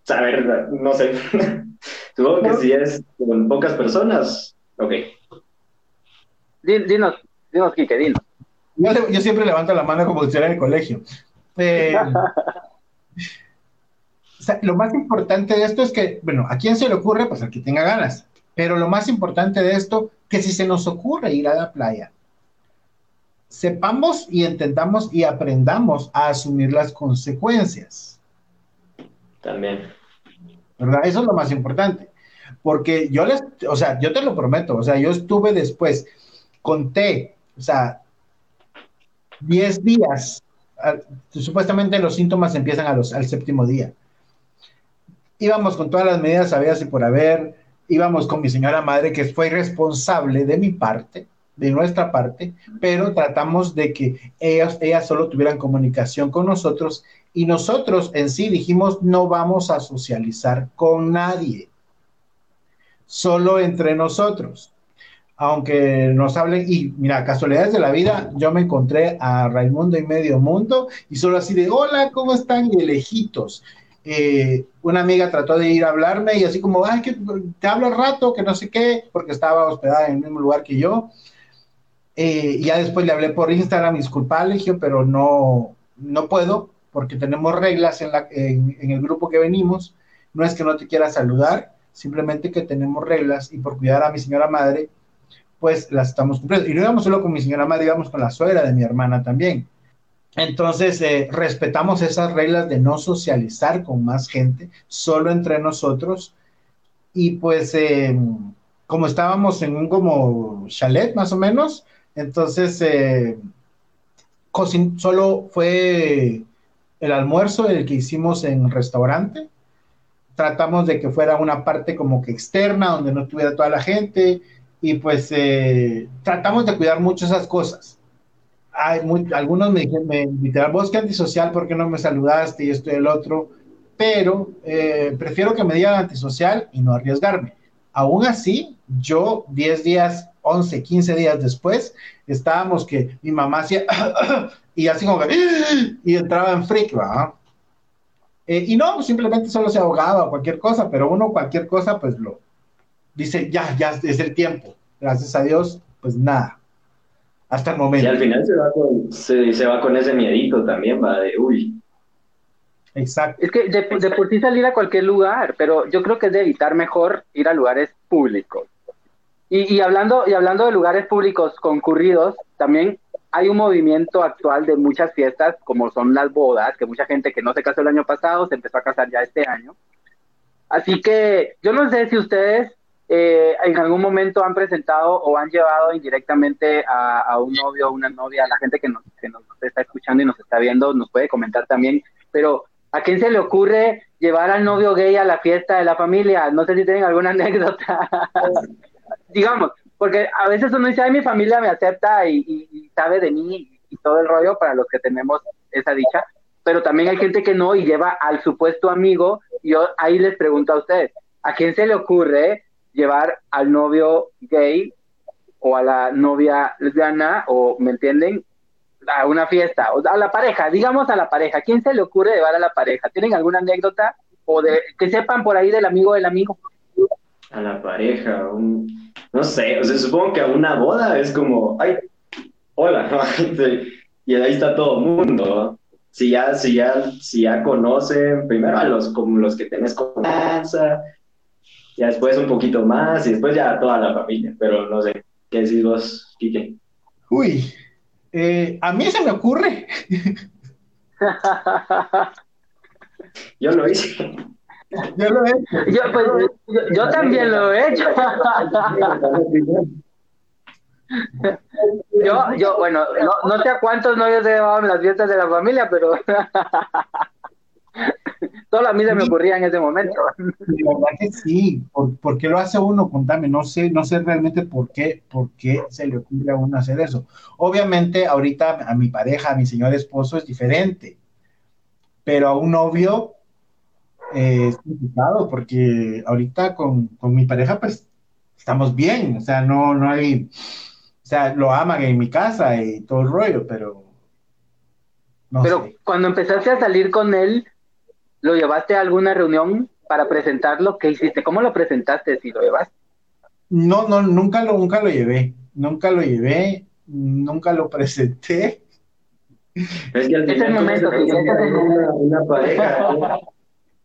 saber, no sé. Supongo que si es con pocas personas, ok. Dinos, dinos, Kike, dinos. Yo, siempre levanto la mano como si estuviera en el colegio. Eh, lo más importante de esto es que, bueno, ¿a quién se le ocurre? Pues al que tenga ganas. Pero lo más importante de esto, que si se nos ocurre ir a la playa, sepamos y entendamos y aprendamos a asumir las consecuencias. También. ¿Verdad? Eso es lo más importante. Porque yo les, o sea, yo te lo prometo, o sea, yo estuve después, conté, o sea, 10 días, supuestamente los síntomas empiezan a los, al séptimo día. Íbamos con todas las medidas habidas y por haber, íbamos con mi señora madre, que fue responsable de mi parte, de nuestra parte, pero tratamos de que ellas, ellas solo tuvieran comunicación con nosotros y nosotros en sí dijimos no vamos a socializar con nadie, solo entre nosotros. Aunque nos hablen, y mira, casualidades de la vida, yo me encontré a Raimundo y Medio Mundo y solo así de, hola, ¿cómo están? Y lejitos. Eh, una amiga trató de ir a hablarme y así como, ay, que te hablo al rato, que no sé qué, porque estaba hospedada en el mismo lugar que yo. Eh, ya después le hablé por Instagram, disculpa, Legio, pero no, no puedo porque tenemos reglas en, la, en, el grupo que venimos. No es que no te quiera saludar, simplemente que tenemos reglas y por cuidar a mi señora madre, pues las estamos cumpliendo. Y no íbamos solo con mi señora madre, íbamos con la suegra de mi hermana también. Entonces, eh, respetamos esas reglas de no socializar con más gente, solo entre nosotros. Y pues, eh, como estábamos en un como chalet más o menos, entonces eh, solo fue el almuerzo el que hicimos en restaurante. Tratamos de que fuera una parte como que externa, donde no estuviera toda la gente. Y pues tratamos de cuidar mucho esas cosas hay algunos me, me invitaron, vos que antisocial, ¿por qué no me saludaste y esto y el otro? Pero eh, prefiero que me digan antisocial y no arriesgarme. Aún así, yo 10 días, 11, 15 días después, estábamos que mi mamá hacía y así como que y entraba en freak, ¿verdad? Eh, y no, simplemente solo se ahogaba cualquier cosa, pero uno cualquier cosa, pues lo dice, ya, ya es el tiempo. Gracias a Dios, pues nada hasta el momento. Y al final se va con, se, va con ese miedito también, va de uy. Exacto. Es que de, por sí salir a cualquier lugar, pero yo creo que es de evitar mejor ir a lugares públicos. Y, y, hablando, y hablando de lugares públicos concurridos, también hay un movimiento actual de muchas fiestas, como son las bodas, que mucha gente que no se casó el año pasado se empezó a casar ya este año. Así que yo no sé si ustedes eh, en algún momento han presentado o han llevado indirectamente a, un novio o una novia, a la gente que nos, que nos está escuchando y nos está viendo, nos puede comentar también, pero ¿a quién se le ocurre llevar al novio gay a la fiesta de la familia? No sé si tienen alguna anécdota. Digamos, porque a veces uno dice, ay, mi familia me acepta y, sabe de mí y todo el rollo para los que tenemos esa dicha, pero también hay gente que no y lleva al supuesto amigo. Y yo ahí les pregunto a ustedes, ¿a quién se le ocurre llevar al novio gay o a la novia lesbiana, o, ¿me entienden? A una fiesta, o a la pareja, digamos a la pareja. ¿Quién se le ocurre llevar a la pareja? ¿Tienen alguna anécdota? O de que sepan por ahí del amigo del amigo. A la pareja, un- no sé, o sea, supongo que a una boda es como, ay, hola, y ahí está todo el mundo. Si ya, si ya, si ya conocen, primero a los, como los que tenés confianza, ya después un poquito más, y después ya a toda la familia, pero no sé, ¿qué decís vos, Quique? Uy, eh, a mí se me ocurre. Yo lo hice. Yo lo he yo, pues, yo, yo también lo he hecho. yo, yo, bueno, no, no sé a cuántos novios he llevado en las fiestas de la familia, pero a mí se me ocurría en ese momento. De verdad que sí. ¿Por, por qué lo hace uno? Contame, no sé, no sé realmente por qué, por qué se le ocurre a uno hacer eso. Obviamente, ahorita a mi pareja, a mi señor esposo es diferente, pero a un novio eh, es complicado porque ahorita con, con mi pareja, pues estamos bien, o sea, no, no hay, o sea, lo aman en mi casa y todo el rollo, pero no Pero sé. cuando empezaste a salir con él, ¿lo llevaste a alguna reunión para presentarlo? ¿Qué hiciste? ¿Cómo lo presentaste si lo llevaste? No, no, nunca lo, nunca lo llevé, nunca lo llevé, nunca lo presenté. Es que al Es el final, ¿cómo momento, una, una pareja?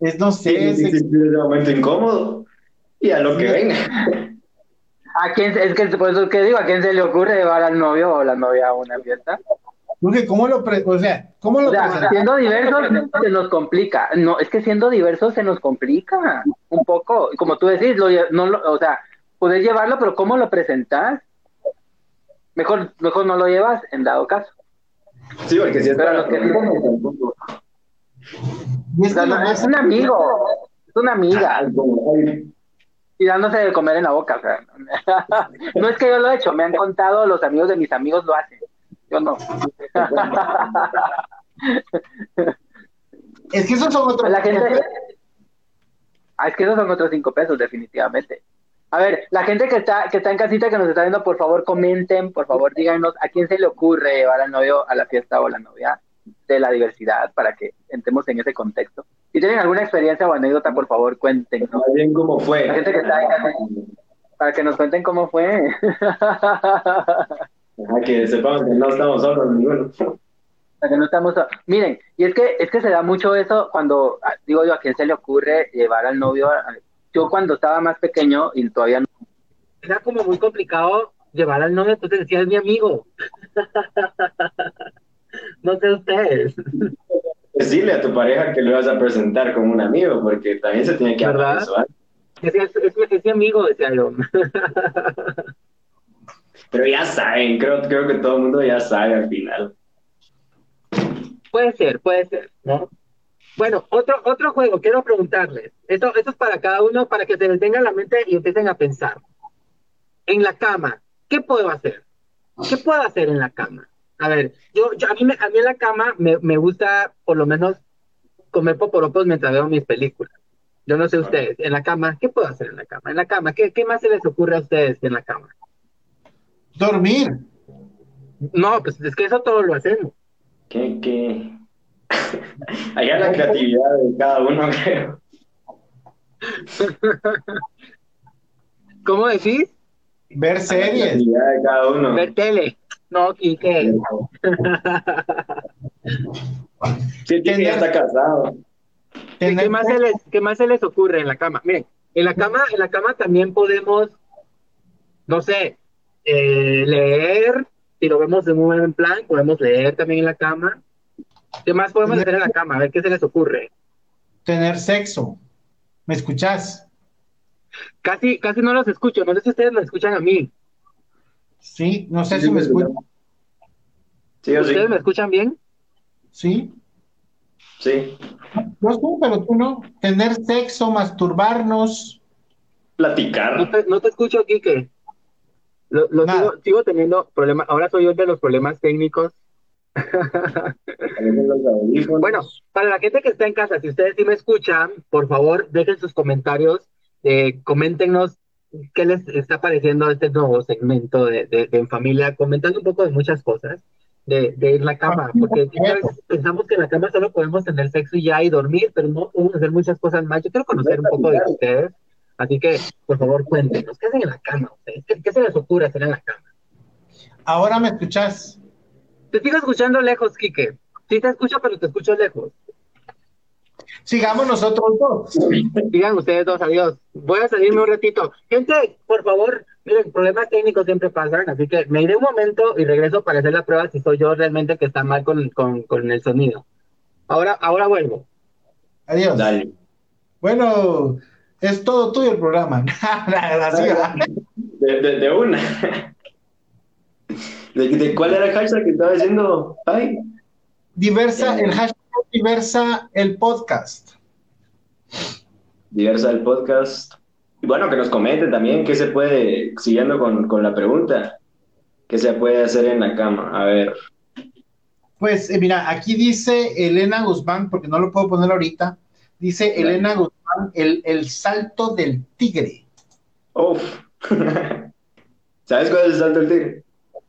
Es, no sé, Tiene es- momento incómodo y a lo que venga. ¿A quién, se- es que por eso que digo, ¿a quién se le ocurre llevar al novio o la novia a una fiesta? Porque ¿cómo lo, pre- o sea, cómo lo O sea, siendo diversos se nos complica. No, es que siendo diversos se nos complica un poco. Como tú decís, lo, no, lo- o sea, puedes llevarlo, pero ¿cómo lo presentas? Mejor, mejor no lo llevas en dado caso. Sí, porque si es Pero para los que- tampoco. Y es que no, un amigo, es una amiga, Ah, y dándose de comer en la boca. o sea, no es que yo lo he hecho, me han contado, los amigos de mis amigos lo hacen. Yo no. es que esos son otros. La gente. Ah, es que esos son otros cinco pesos, definitivamente. A ver, la gente que está, que está en casita, que nos está viendo, por favor, comenten, por favor, díganos a quién se le ocurre llevar al novio a la fiesta o la novia de la diversidad para que entremos en ese contexto. Si tienen alguna experiencia o anécdota, por favor, cuenten, ¿no? bien cómo fue. La gente que está casa. Para que nos cuenten cómo fue. Ajá, que sepamos que no estamos solos ninguno. Para que no estamos. Miren, y es que es que se da mucho eso cuando ah, digo yo a quién se le ocurre llevar al novio. a- Yo cuando estaba más pequeño y todavía no. Era como muy complicado llevar al novio, entonces decía es mi amigo. no sé ustedes. Decirle a tu pareja que lo vas a presentar como un amigo, porque también se tiene que hablar eso. es, es, es mi amigo, decía yo. Pero ya saben, creo, creo que todo el mundo ya sabe al final. Puede ser, puede ser, ¿no? Bueno, otro, otro juego, quiero preguntarles. Esto, esto es para cada uno, para que se les venga a la mente y empiecen a pensar. En la cama, ¿qué puedo hacer? ¿Qué puedo hacer en la cama? A ver, yo, yo a, mí, me- a mí en la cama me, me gusta por lo menos comer poporopos mientras veo mis películas. Yo no sé ustedes, en la cama, ¿qué puedo hacer en la cama? En la cama, ¿qué, qué más se les ocurre a ustedes en la cama? Dormir. No, pues es que eso todo lo hacemos. ¿Qué, qué? Allá la creatividad de cada uno, creo. ¿Cómo decís? Ver La series. creatividad de cada uno. Ver tele. No, Quique. Sí, que ya está casado. ¿Qué, Tener qué más se les, ¿Qué más se les ocurre en la cama? Miren, en la cama, en la cama también podemos, no sé, eh, leer, si lo vemos en un buen plan, podemos leer también en la cama. ¿Qué más podemos hacer en la cama? A ver qué se les ocurre. tener sexo. ¿Me escuchás? Casi, casi no los escucho, no sé si ustedes me escuchan a mí. Sí, no sé si me. Sí sí. ¿Ustedes me escuchan bien? Sí. Sí. Yo sí, pero tú no. Tener sexo, masturbarnos. No Platicar. te, no te escucho, Quique. Lo, lo sigo, sigo teniendo problemas, ahora soy yo de los problemas técnicos. Bueno, para la gente que está en casa, si ustedes sí me escuchan, por favor, dejen sus comentarios, eh, coméntenos qué les está pareciendo este nuevo segmento de, de, de En Familia, comentando un poco de muchas cosas, de, de ir a la cama, porque pensamos que en la cama solo podemos tener sexo y ya y dormir, pero no podemos hacer muchas cosas más. Yo quiero conocer un poco de ustedes, así que por favor cuéntenos, ¿qué hacen en la cama ustedes? ¿Qué, qué se les ocurre hacer en la cama? Ahora me escuchas. Te sigo escuchando lejos, Quique. Sí te escucho, pero te escucho lejos. Sigamos nosotros dos. Sigan ustedes dos, adiós. Voy a salirme un ratito. Gente, por favor, miren, problemas técnicos siempre pasan, así que me iré un momento y regreso para hacer la prueba si soy yo realmente que está mal con, con, con el sonido. Ahora, ahora vuelvo. Adiós. Dale. Bueno, es todo tuyo el programa. De, de, de una. ¿De, de cuál era el hashtag que estaba diciendo? Ay, Diversa, el hashtag diversa el podcast. diversa el podcast. Y bueno, que nos comenten también qué se puede, siguiendo con, con la pregunta, qué se puede hacer en la cama. A ver, Pues eh, mira, aquí dice Elena Guzmán, porque no lo puedo poner ahorita. Dice Claro. Elena Guzmán, el, el salto del tigre. Uf. ¿Sabes cuál es el salto del tigre?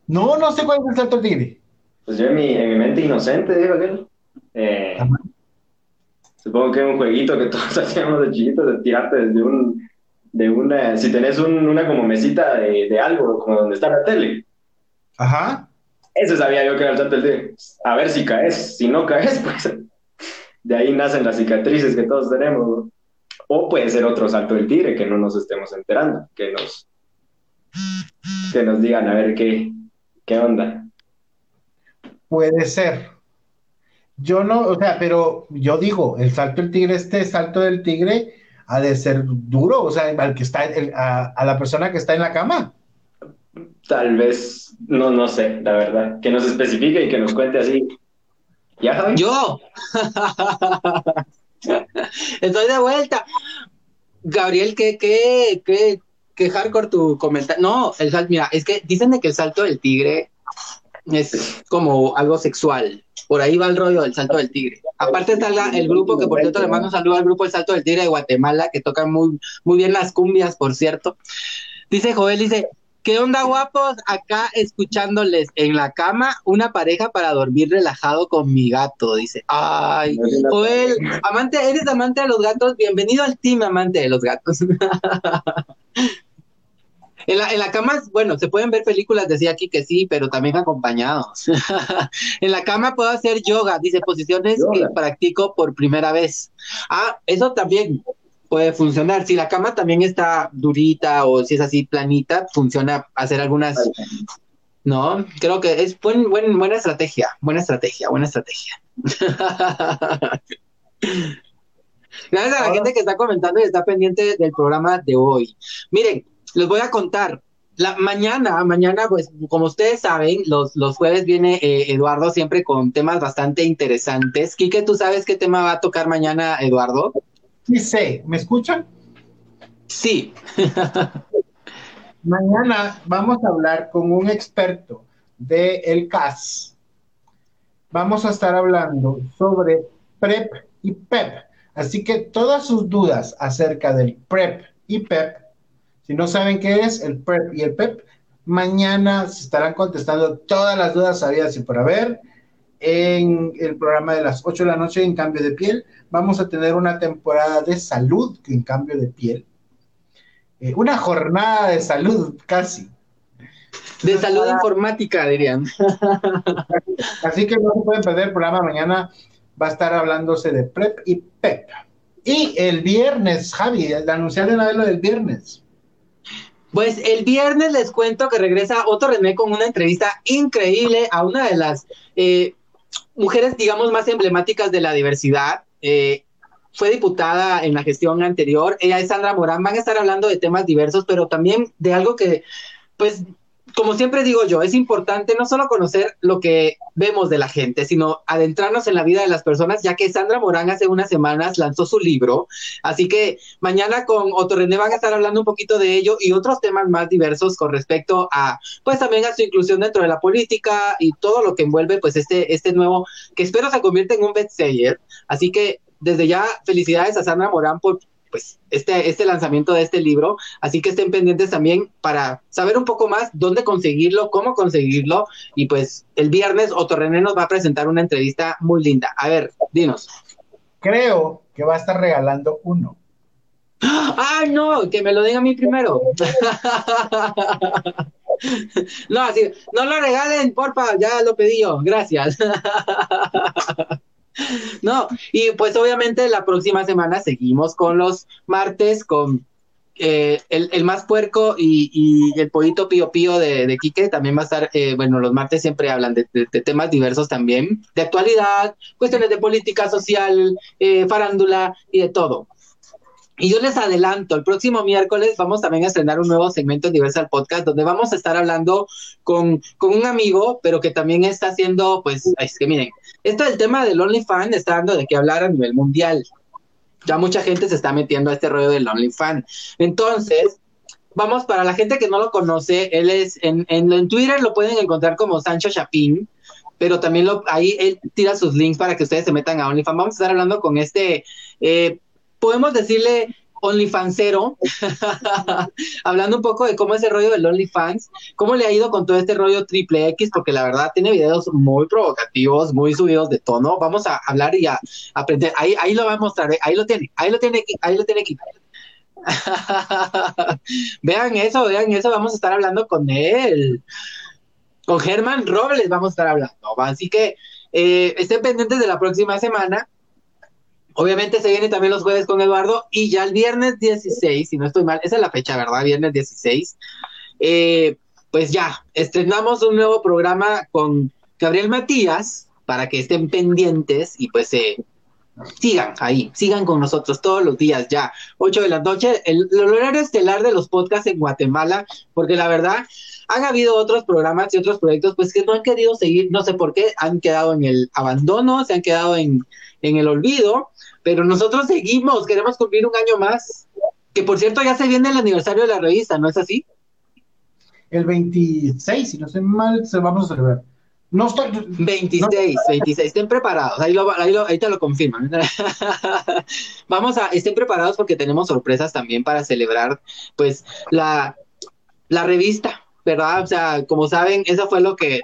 No, no sé cuál es el salto del tigre. Pues yo en mi, en mi mente inocente, digo aquel. Eh, supongo que es un jueguito que todos hacíamos de chiquitos, de tirarte desde un, de una, si tenés un- una como mesita de, de algo, como donde está la tele. Ajá. Ese sabía yo que era el salto del tigre. A ver si caes, si no caes, pues de ahí nacen las cicatrices que todos tenemos. ¿no? O puede ser otro salto del tigre que no nos estemos enterando, que nos, que nos digan a ver qué, qué onda. Puede ser. Yo no, o sea, pero yo digo, el salto del tigre, este salto del tigre ha de ser duro, o sea, al que está, el- a, a la persona que está en la cama. Tal vez, no, no sé, la verdad. Que nos especifique y que nos cuente así. ¿Ya, Javi? Yo. Estoy de vuelta. Gabriel, ¿qué, qué, qué, qué hardcore tu comentario? No, el sal- mira, es que dicen de que el salto del tigre es como algo sexual. Por ahí va el rollo del salto del tigre. Aparte está la- el grupo, que por cierto le mando un saludo al grupo El Salto del Tigre de Guatemala, que toca muy, muy bien las cumbias, por cierto. Dice Joel, dice, ¿qué onda guapos? Acá escuchándoles en la cama, una pareja para dormir relajado con mi gato, dice. Ay, Joel, amante, eres amante de los gatos, bienvenido al team amante de los gatos. En la, en la cama, bueno, se pueden ver películas, decía aquí que sí, pero también acompañados. en la cama puedo hacer yoga, dice posiciones que practico por primera vez. Ah, eso también puede funcionar. Si la cama también está durita o si es así planita, funciona hacer algunas, ¿no? Creo que es buen, buen, buena estrategia, buena estrategia, buena estrategia. Gracias a la gente que está comentando y está pendiente del programa de hoy. Miren, les voy a contar. La mañana, mañana, pues, como ustedes saben, los, los jueves viene eh, Eduardo siempre con temas bastante interesantes. Quique, ¿tú sabes qué tema va a tocar mañana, Eduardo? Sí sé, ¿me escuchan? Sí. Mañana vamos a hablar con un experto de el CAS. Vamos a estar hablando sobre PrEP y PEP. Así que todas sus dudas acerca del PrEP y PEP, si no saben qué es el PrEP y el PEP, mañana se estarán contestando todas las dudas habidas y por haber en el programa de las 8 de la noche en Cambio de Piel. Vamos a tener una temporada de salud en Cambio de Piel. Eh, una jornada de salud casi. De salud informática, dirían. Así que no se pueden perder el programa mañana. Va a estar hablándose de PrEP y PEP. Y el viernes, Javi, anunciar una vez lo del viernes. Pues el viernes les cuento que regresa Otto René con una entrevista increíble a una de las eh, mujeres, digamos, más emblemáticas de la diversidad. Eh, fue diputada en la gestión anterior. Ella es Sandra Morán. Van a estar hablando de temas diversos, pero también de algo que, pues, como siempre digo yo, es importante no solo conocer lo que vemos de la gente, sino adentrarnos en la vida de las personas, ya que Sandra Morán hace unas semanas lanzó su libro. Así que mañana con Otto René van a estar hablando un poquito de ello y otros temas más diversos con respecto a, pues también a su inclusión dentro de la política y todo lo que envuelve, pues este, este nuevo, que espero se convierta en un bestseller. Así que desde ya, felicidades a Sandra Morán por pues este, este lanzamiento de este libro, así que estén pendientes también para saber un poco más dónde conseguirlo, cómo conseguirlo, y pues el viernes Otorrené nos va a presentar una entrevista muy linda. A ver, dinos. Creo que va a estar regalando uno. ¡Ah, no! Que me lo diga a mí primero. no, así, no lo regalen, porfa, ya lo pedí yo, gracias. no, y pues obviamente la próxima semana seguimos con los martes con eh, el, más puerco y, el pollito pío pío de, de Quique también va a estar, eh, bueno, los martes siempre hablan de, temas diversos también, de actualidad, cuestiones de política social, eh, farándula y de todo. Y yo les adelanto, el próximo miércoles vamos también a estrenar un nuevo segmento en Universal Podcast donde vamos a estar hablando con, con un amigo, pero que también está haciendo, pues, es que miren, esto del tema del OnlyFans está dando de qué hablar a nivel mundial. Ya mucha gente se está metiendo a este rollo del OnlyFans. Entonces, vamos, para la gente que no lo conoce, él es, en, en, Twitter lo pueden encontrar como Sancho Chapín, pero también lo, ahí él tira sus links para que ustedes se metan a OnlyFans. Vamos a estar hablando con este... Eh, podemos decirle OnlyFansero, hablando un poco de cómo es el rollo del OnlyFans, cómo le ha ido con todo este rollo triple X, porque la verdad tiene videos muy provocativos, muy subidos de tono. Vamos a hablar y a aprender. Ahí, ahí lo va a mostrar, ahí lo tiene, ahí lo tiene, ahí lo tiene aquí. vean eso, vean eso, vamos a estar hablando con él. Con Germán Robles vamos a estar hablando. Así que eh, estén pendientes de la próxima semana Obviamente se viene también los jueves con Eduardo y ya el viernes 16, si no estoy mal, esa es la fecha, ¿verdad? Viernes 16. Eh, pues ya, estrenamos un nuevo programa con Gabriel Matías para que estén pendientes y pues eh, sigan ahí, sigan con nosotros todos los días ya, 8 de la noche, el, horario estelar de los podcasts en Guatemala, porque la verdad han habido otros programas y otros proyectos pues que no han querido seguir, no sé por qué, han quedado en el abandono, se han quedado en el olvido pero nosotros seguimos, queremos cumplir un año más. Que por cierto, ya se viene el aniversario de la revista, ¿no es así? El 26, si no sé mal, se vamos a celebrar. No estoy... 26, 26, estén preparados, ahí, lo, ahí, lo, ahí te lo confirman. Vamos a, estén preparados porque tenemos sorpresas también para celebrar, pues, la, la revista, ¿verdad? O sea, como saben, eso fue lo que,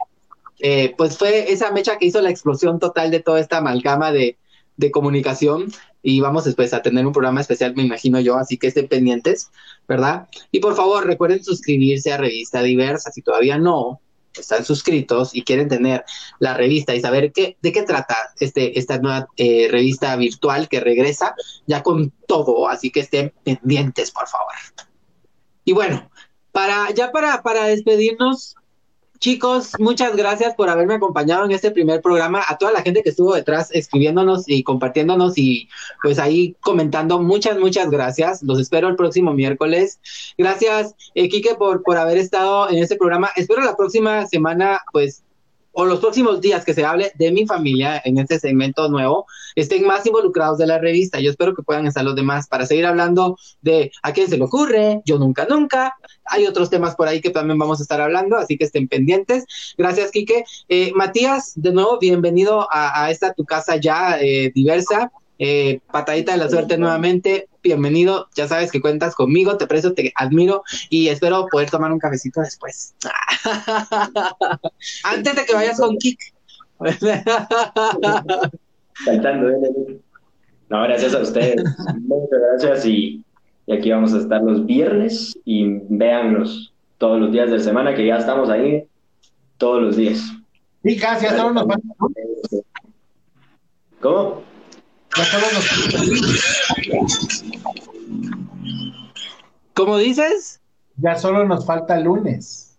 eh, pues fue esa mecha que hizo la explosión total de toda esta amalgama de, de comunicación y vamos después a tener un programa especial, me imagino yo, así que estén pendientes, ¿verdad? Y por favor, recuerden suscribirse a Revista Diversa, si todavía no están suscritos y quieren tener la revista y saber qué, de qué trata este, esta nueva eh, revista virtual que regresa ya con todo, así que estén pendientes, por favor. Y bueno, para, ya para, para despedirnos, Chicos, muchas gracias por haberme acompañado en este primer programa. A toda la gente que estuvo detrás escribiéndonos y compartiéndonos y pues ahí comentando, muchas, muchas gracias. Los espero el próximo miércoles. Gracias, eh, por, por haber estado en este programa. Espero la próxima semana, pues o los próximos días que se hable de mi familia en este segmento nuevo, estén más involucrados de la revista. Yo espero que puedan estar los demás para seguir hablando de a quién se le ocurre, yo nunca, nunca. Hay otros temas por ahí que también vamos a estar hablando, así que estén pendientes. Gracias, Quique. Eh, Matías, de nuevo, bienvenido a, esta tu casa ya eh, diversa. Eh, patadita de la suerte nuevamente, bienvenido, ya sabes que cuentas conmigo, te aprecio, te admiro y espero poder tomar un cafecito después. Antes de que vayas con Kik. Cantando, ¿eh? No, gracias a ustedes. Muchas gracias y, aquí vamos a estar los viernes y véanlos todos los días de semana que ya estamos ahí todos los días. Y casi, ya nos ¿Cómo? ¿Cómo dices? Ya solo nos falta lunes.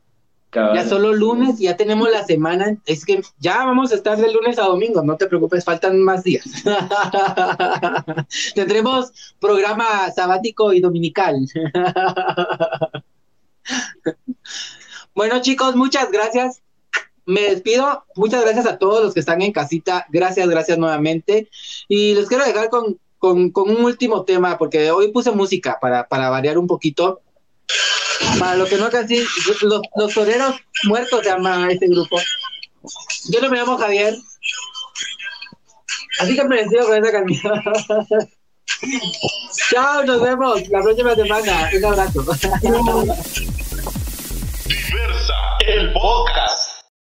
Ya solo lunes, ya tenemos la semana. Es que ya vamos a estar de lunes a domingo, no te preocupes, faltan más días. Tendremos programa sabático y dominical. bueno, chicos, muchas gracias me despido. Muchas gracias a todos los que están en casita. Gracias, gracias nuevamente. Y les quiero dejar con, un último tema, porque hoy puse música para, para variar un poquito. Para lo que no casi, los, los toreros muertos se llama este grupo. Yo no me llamo Javier. Así que me despido con esta canción. Chao, nos vemos la próxima semana. Un abrazo. Diversa, el podcast.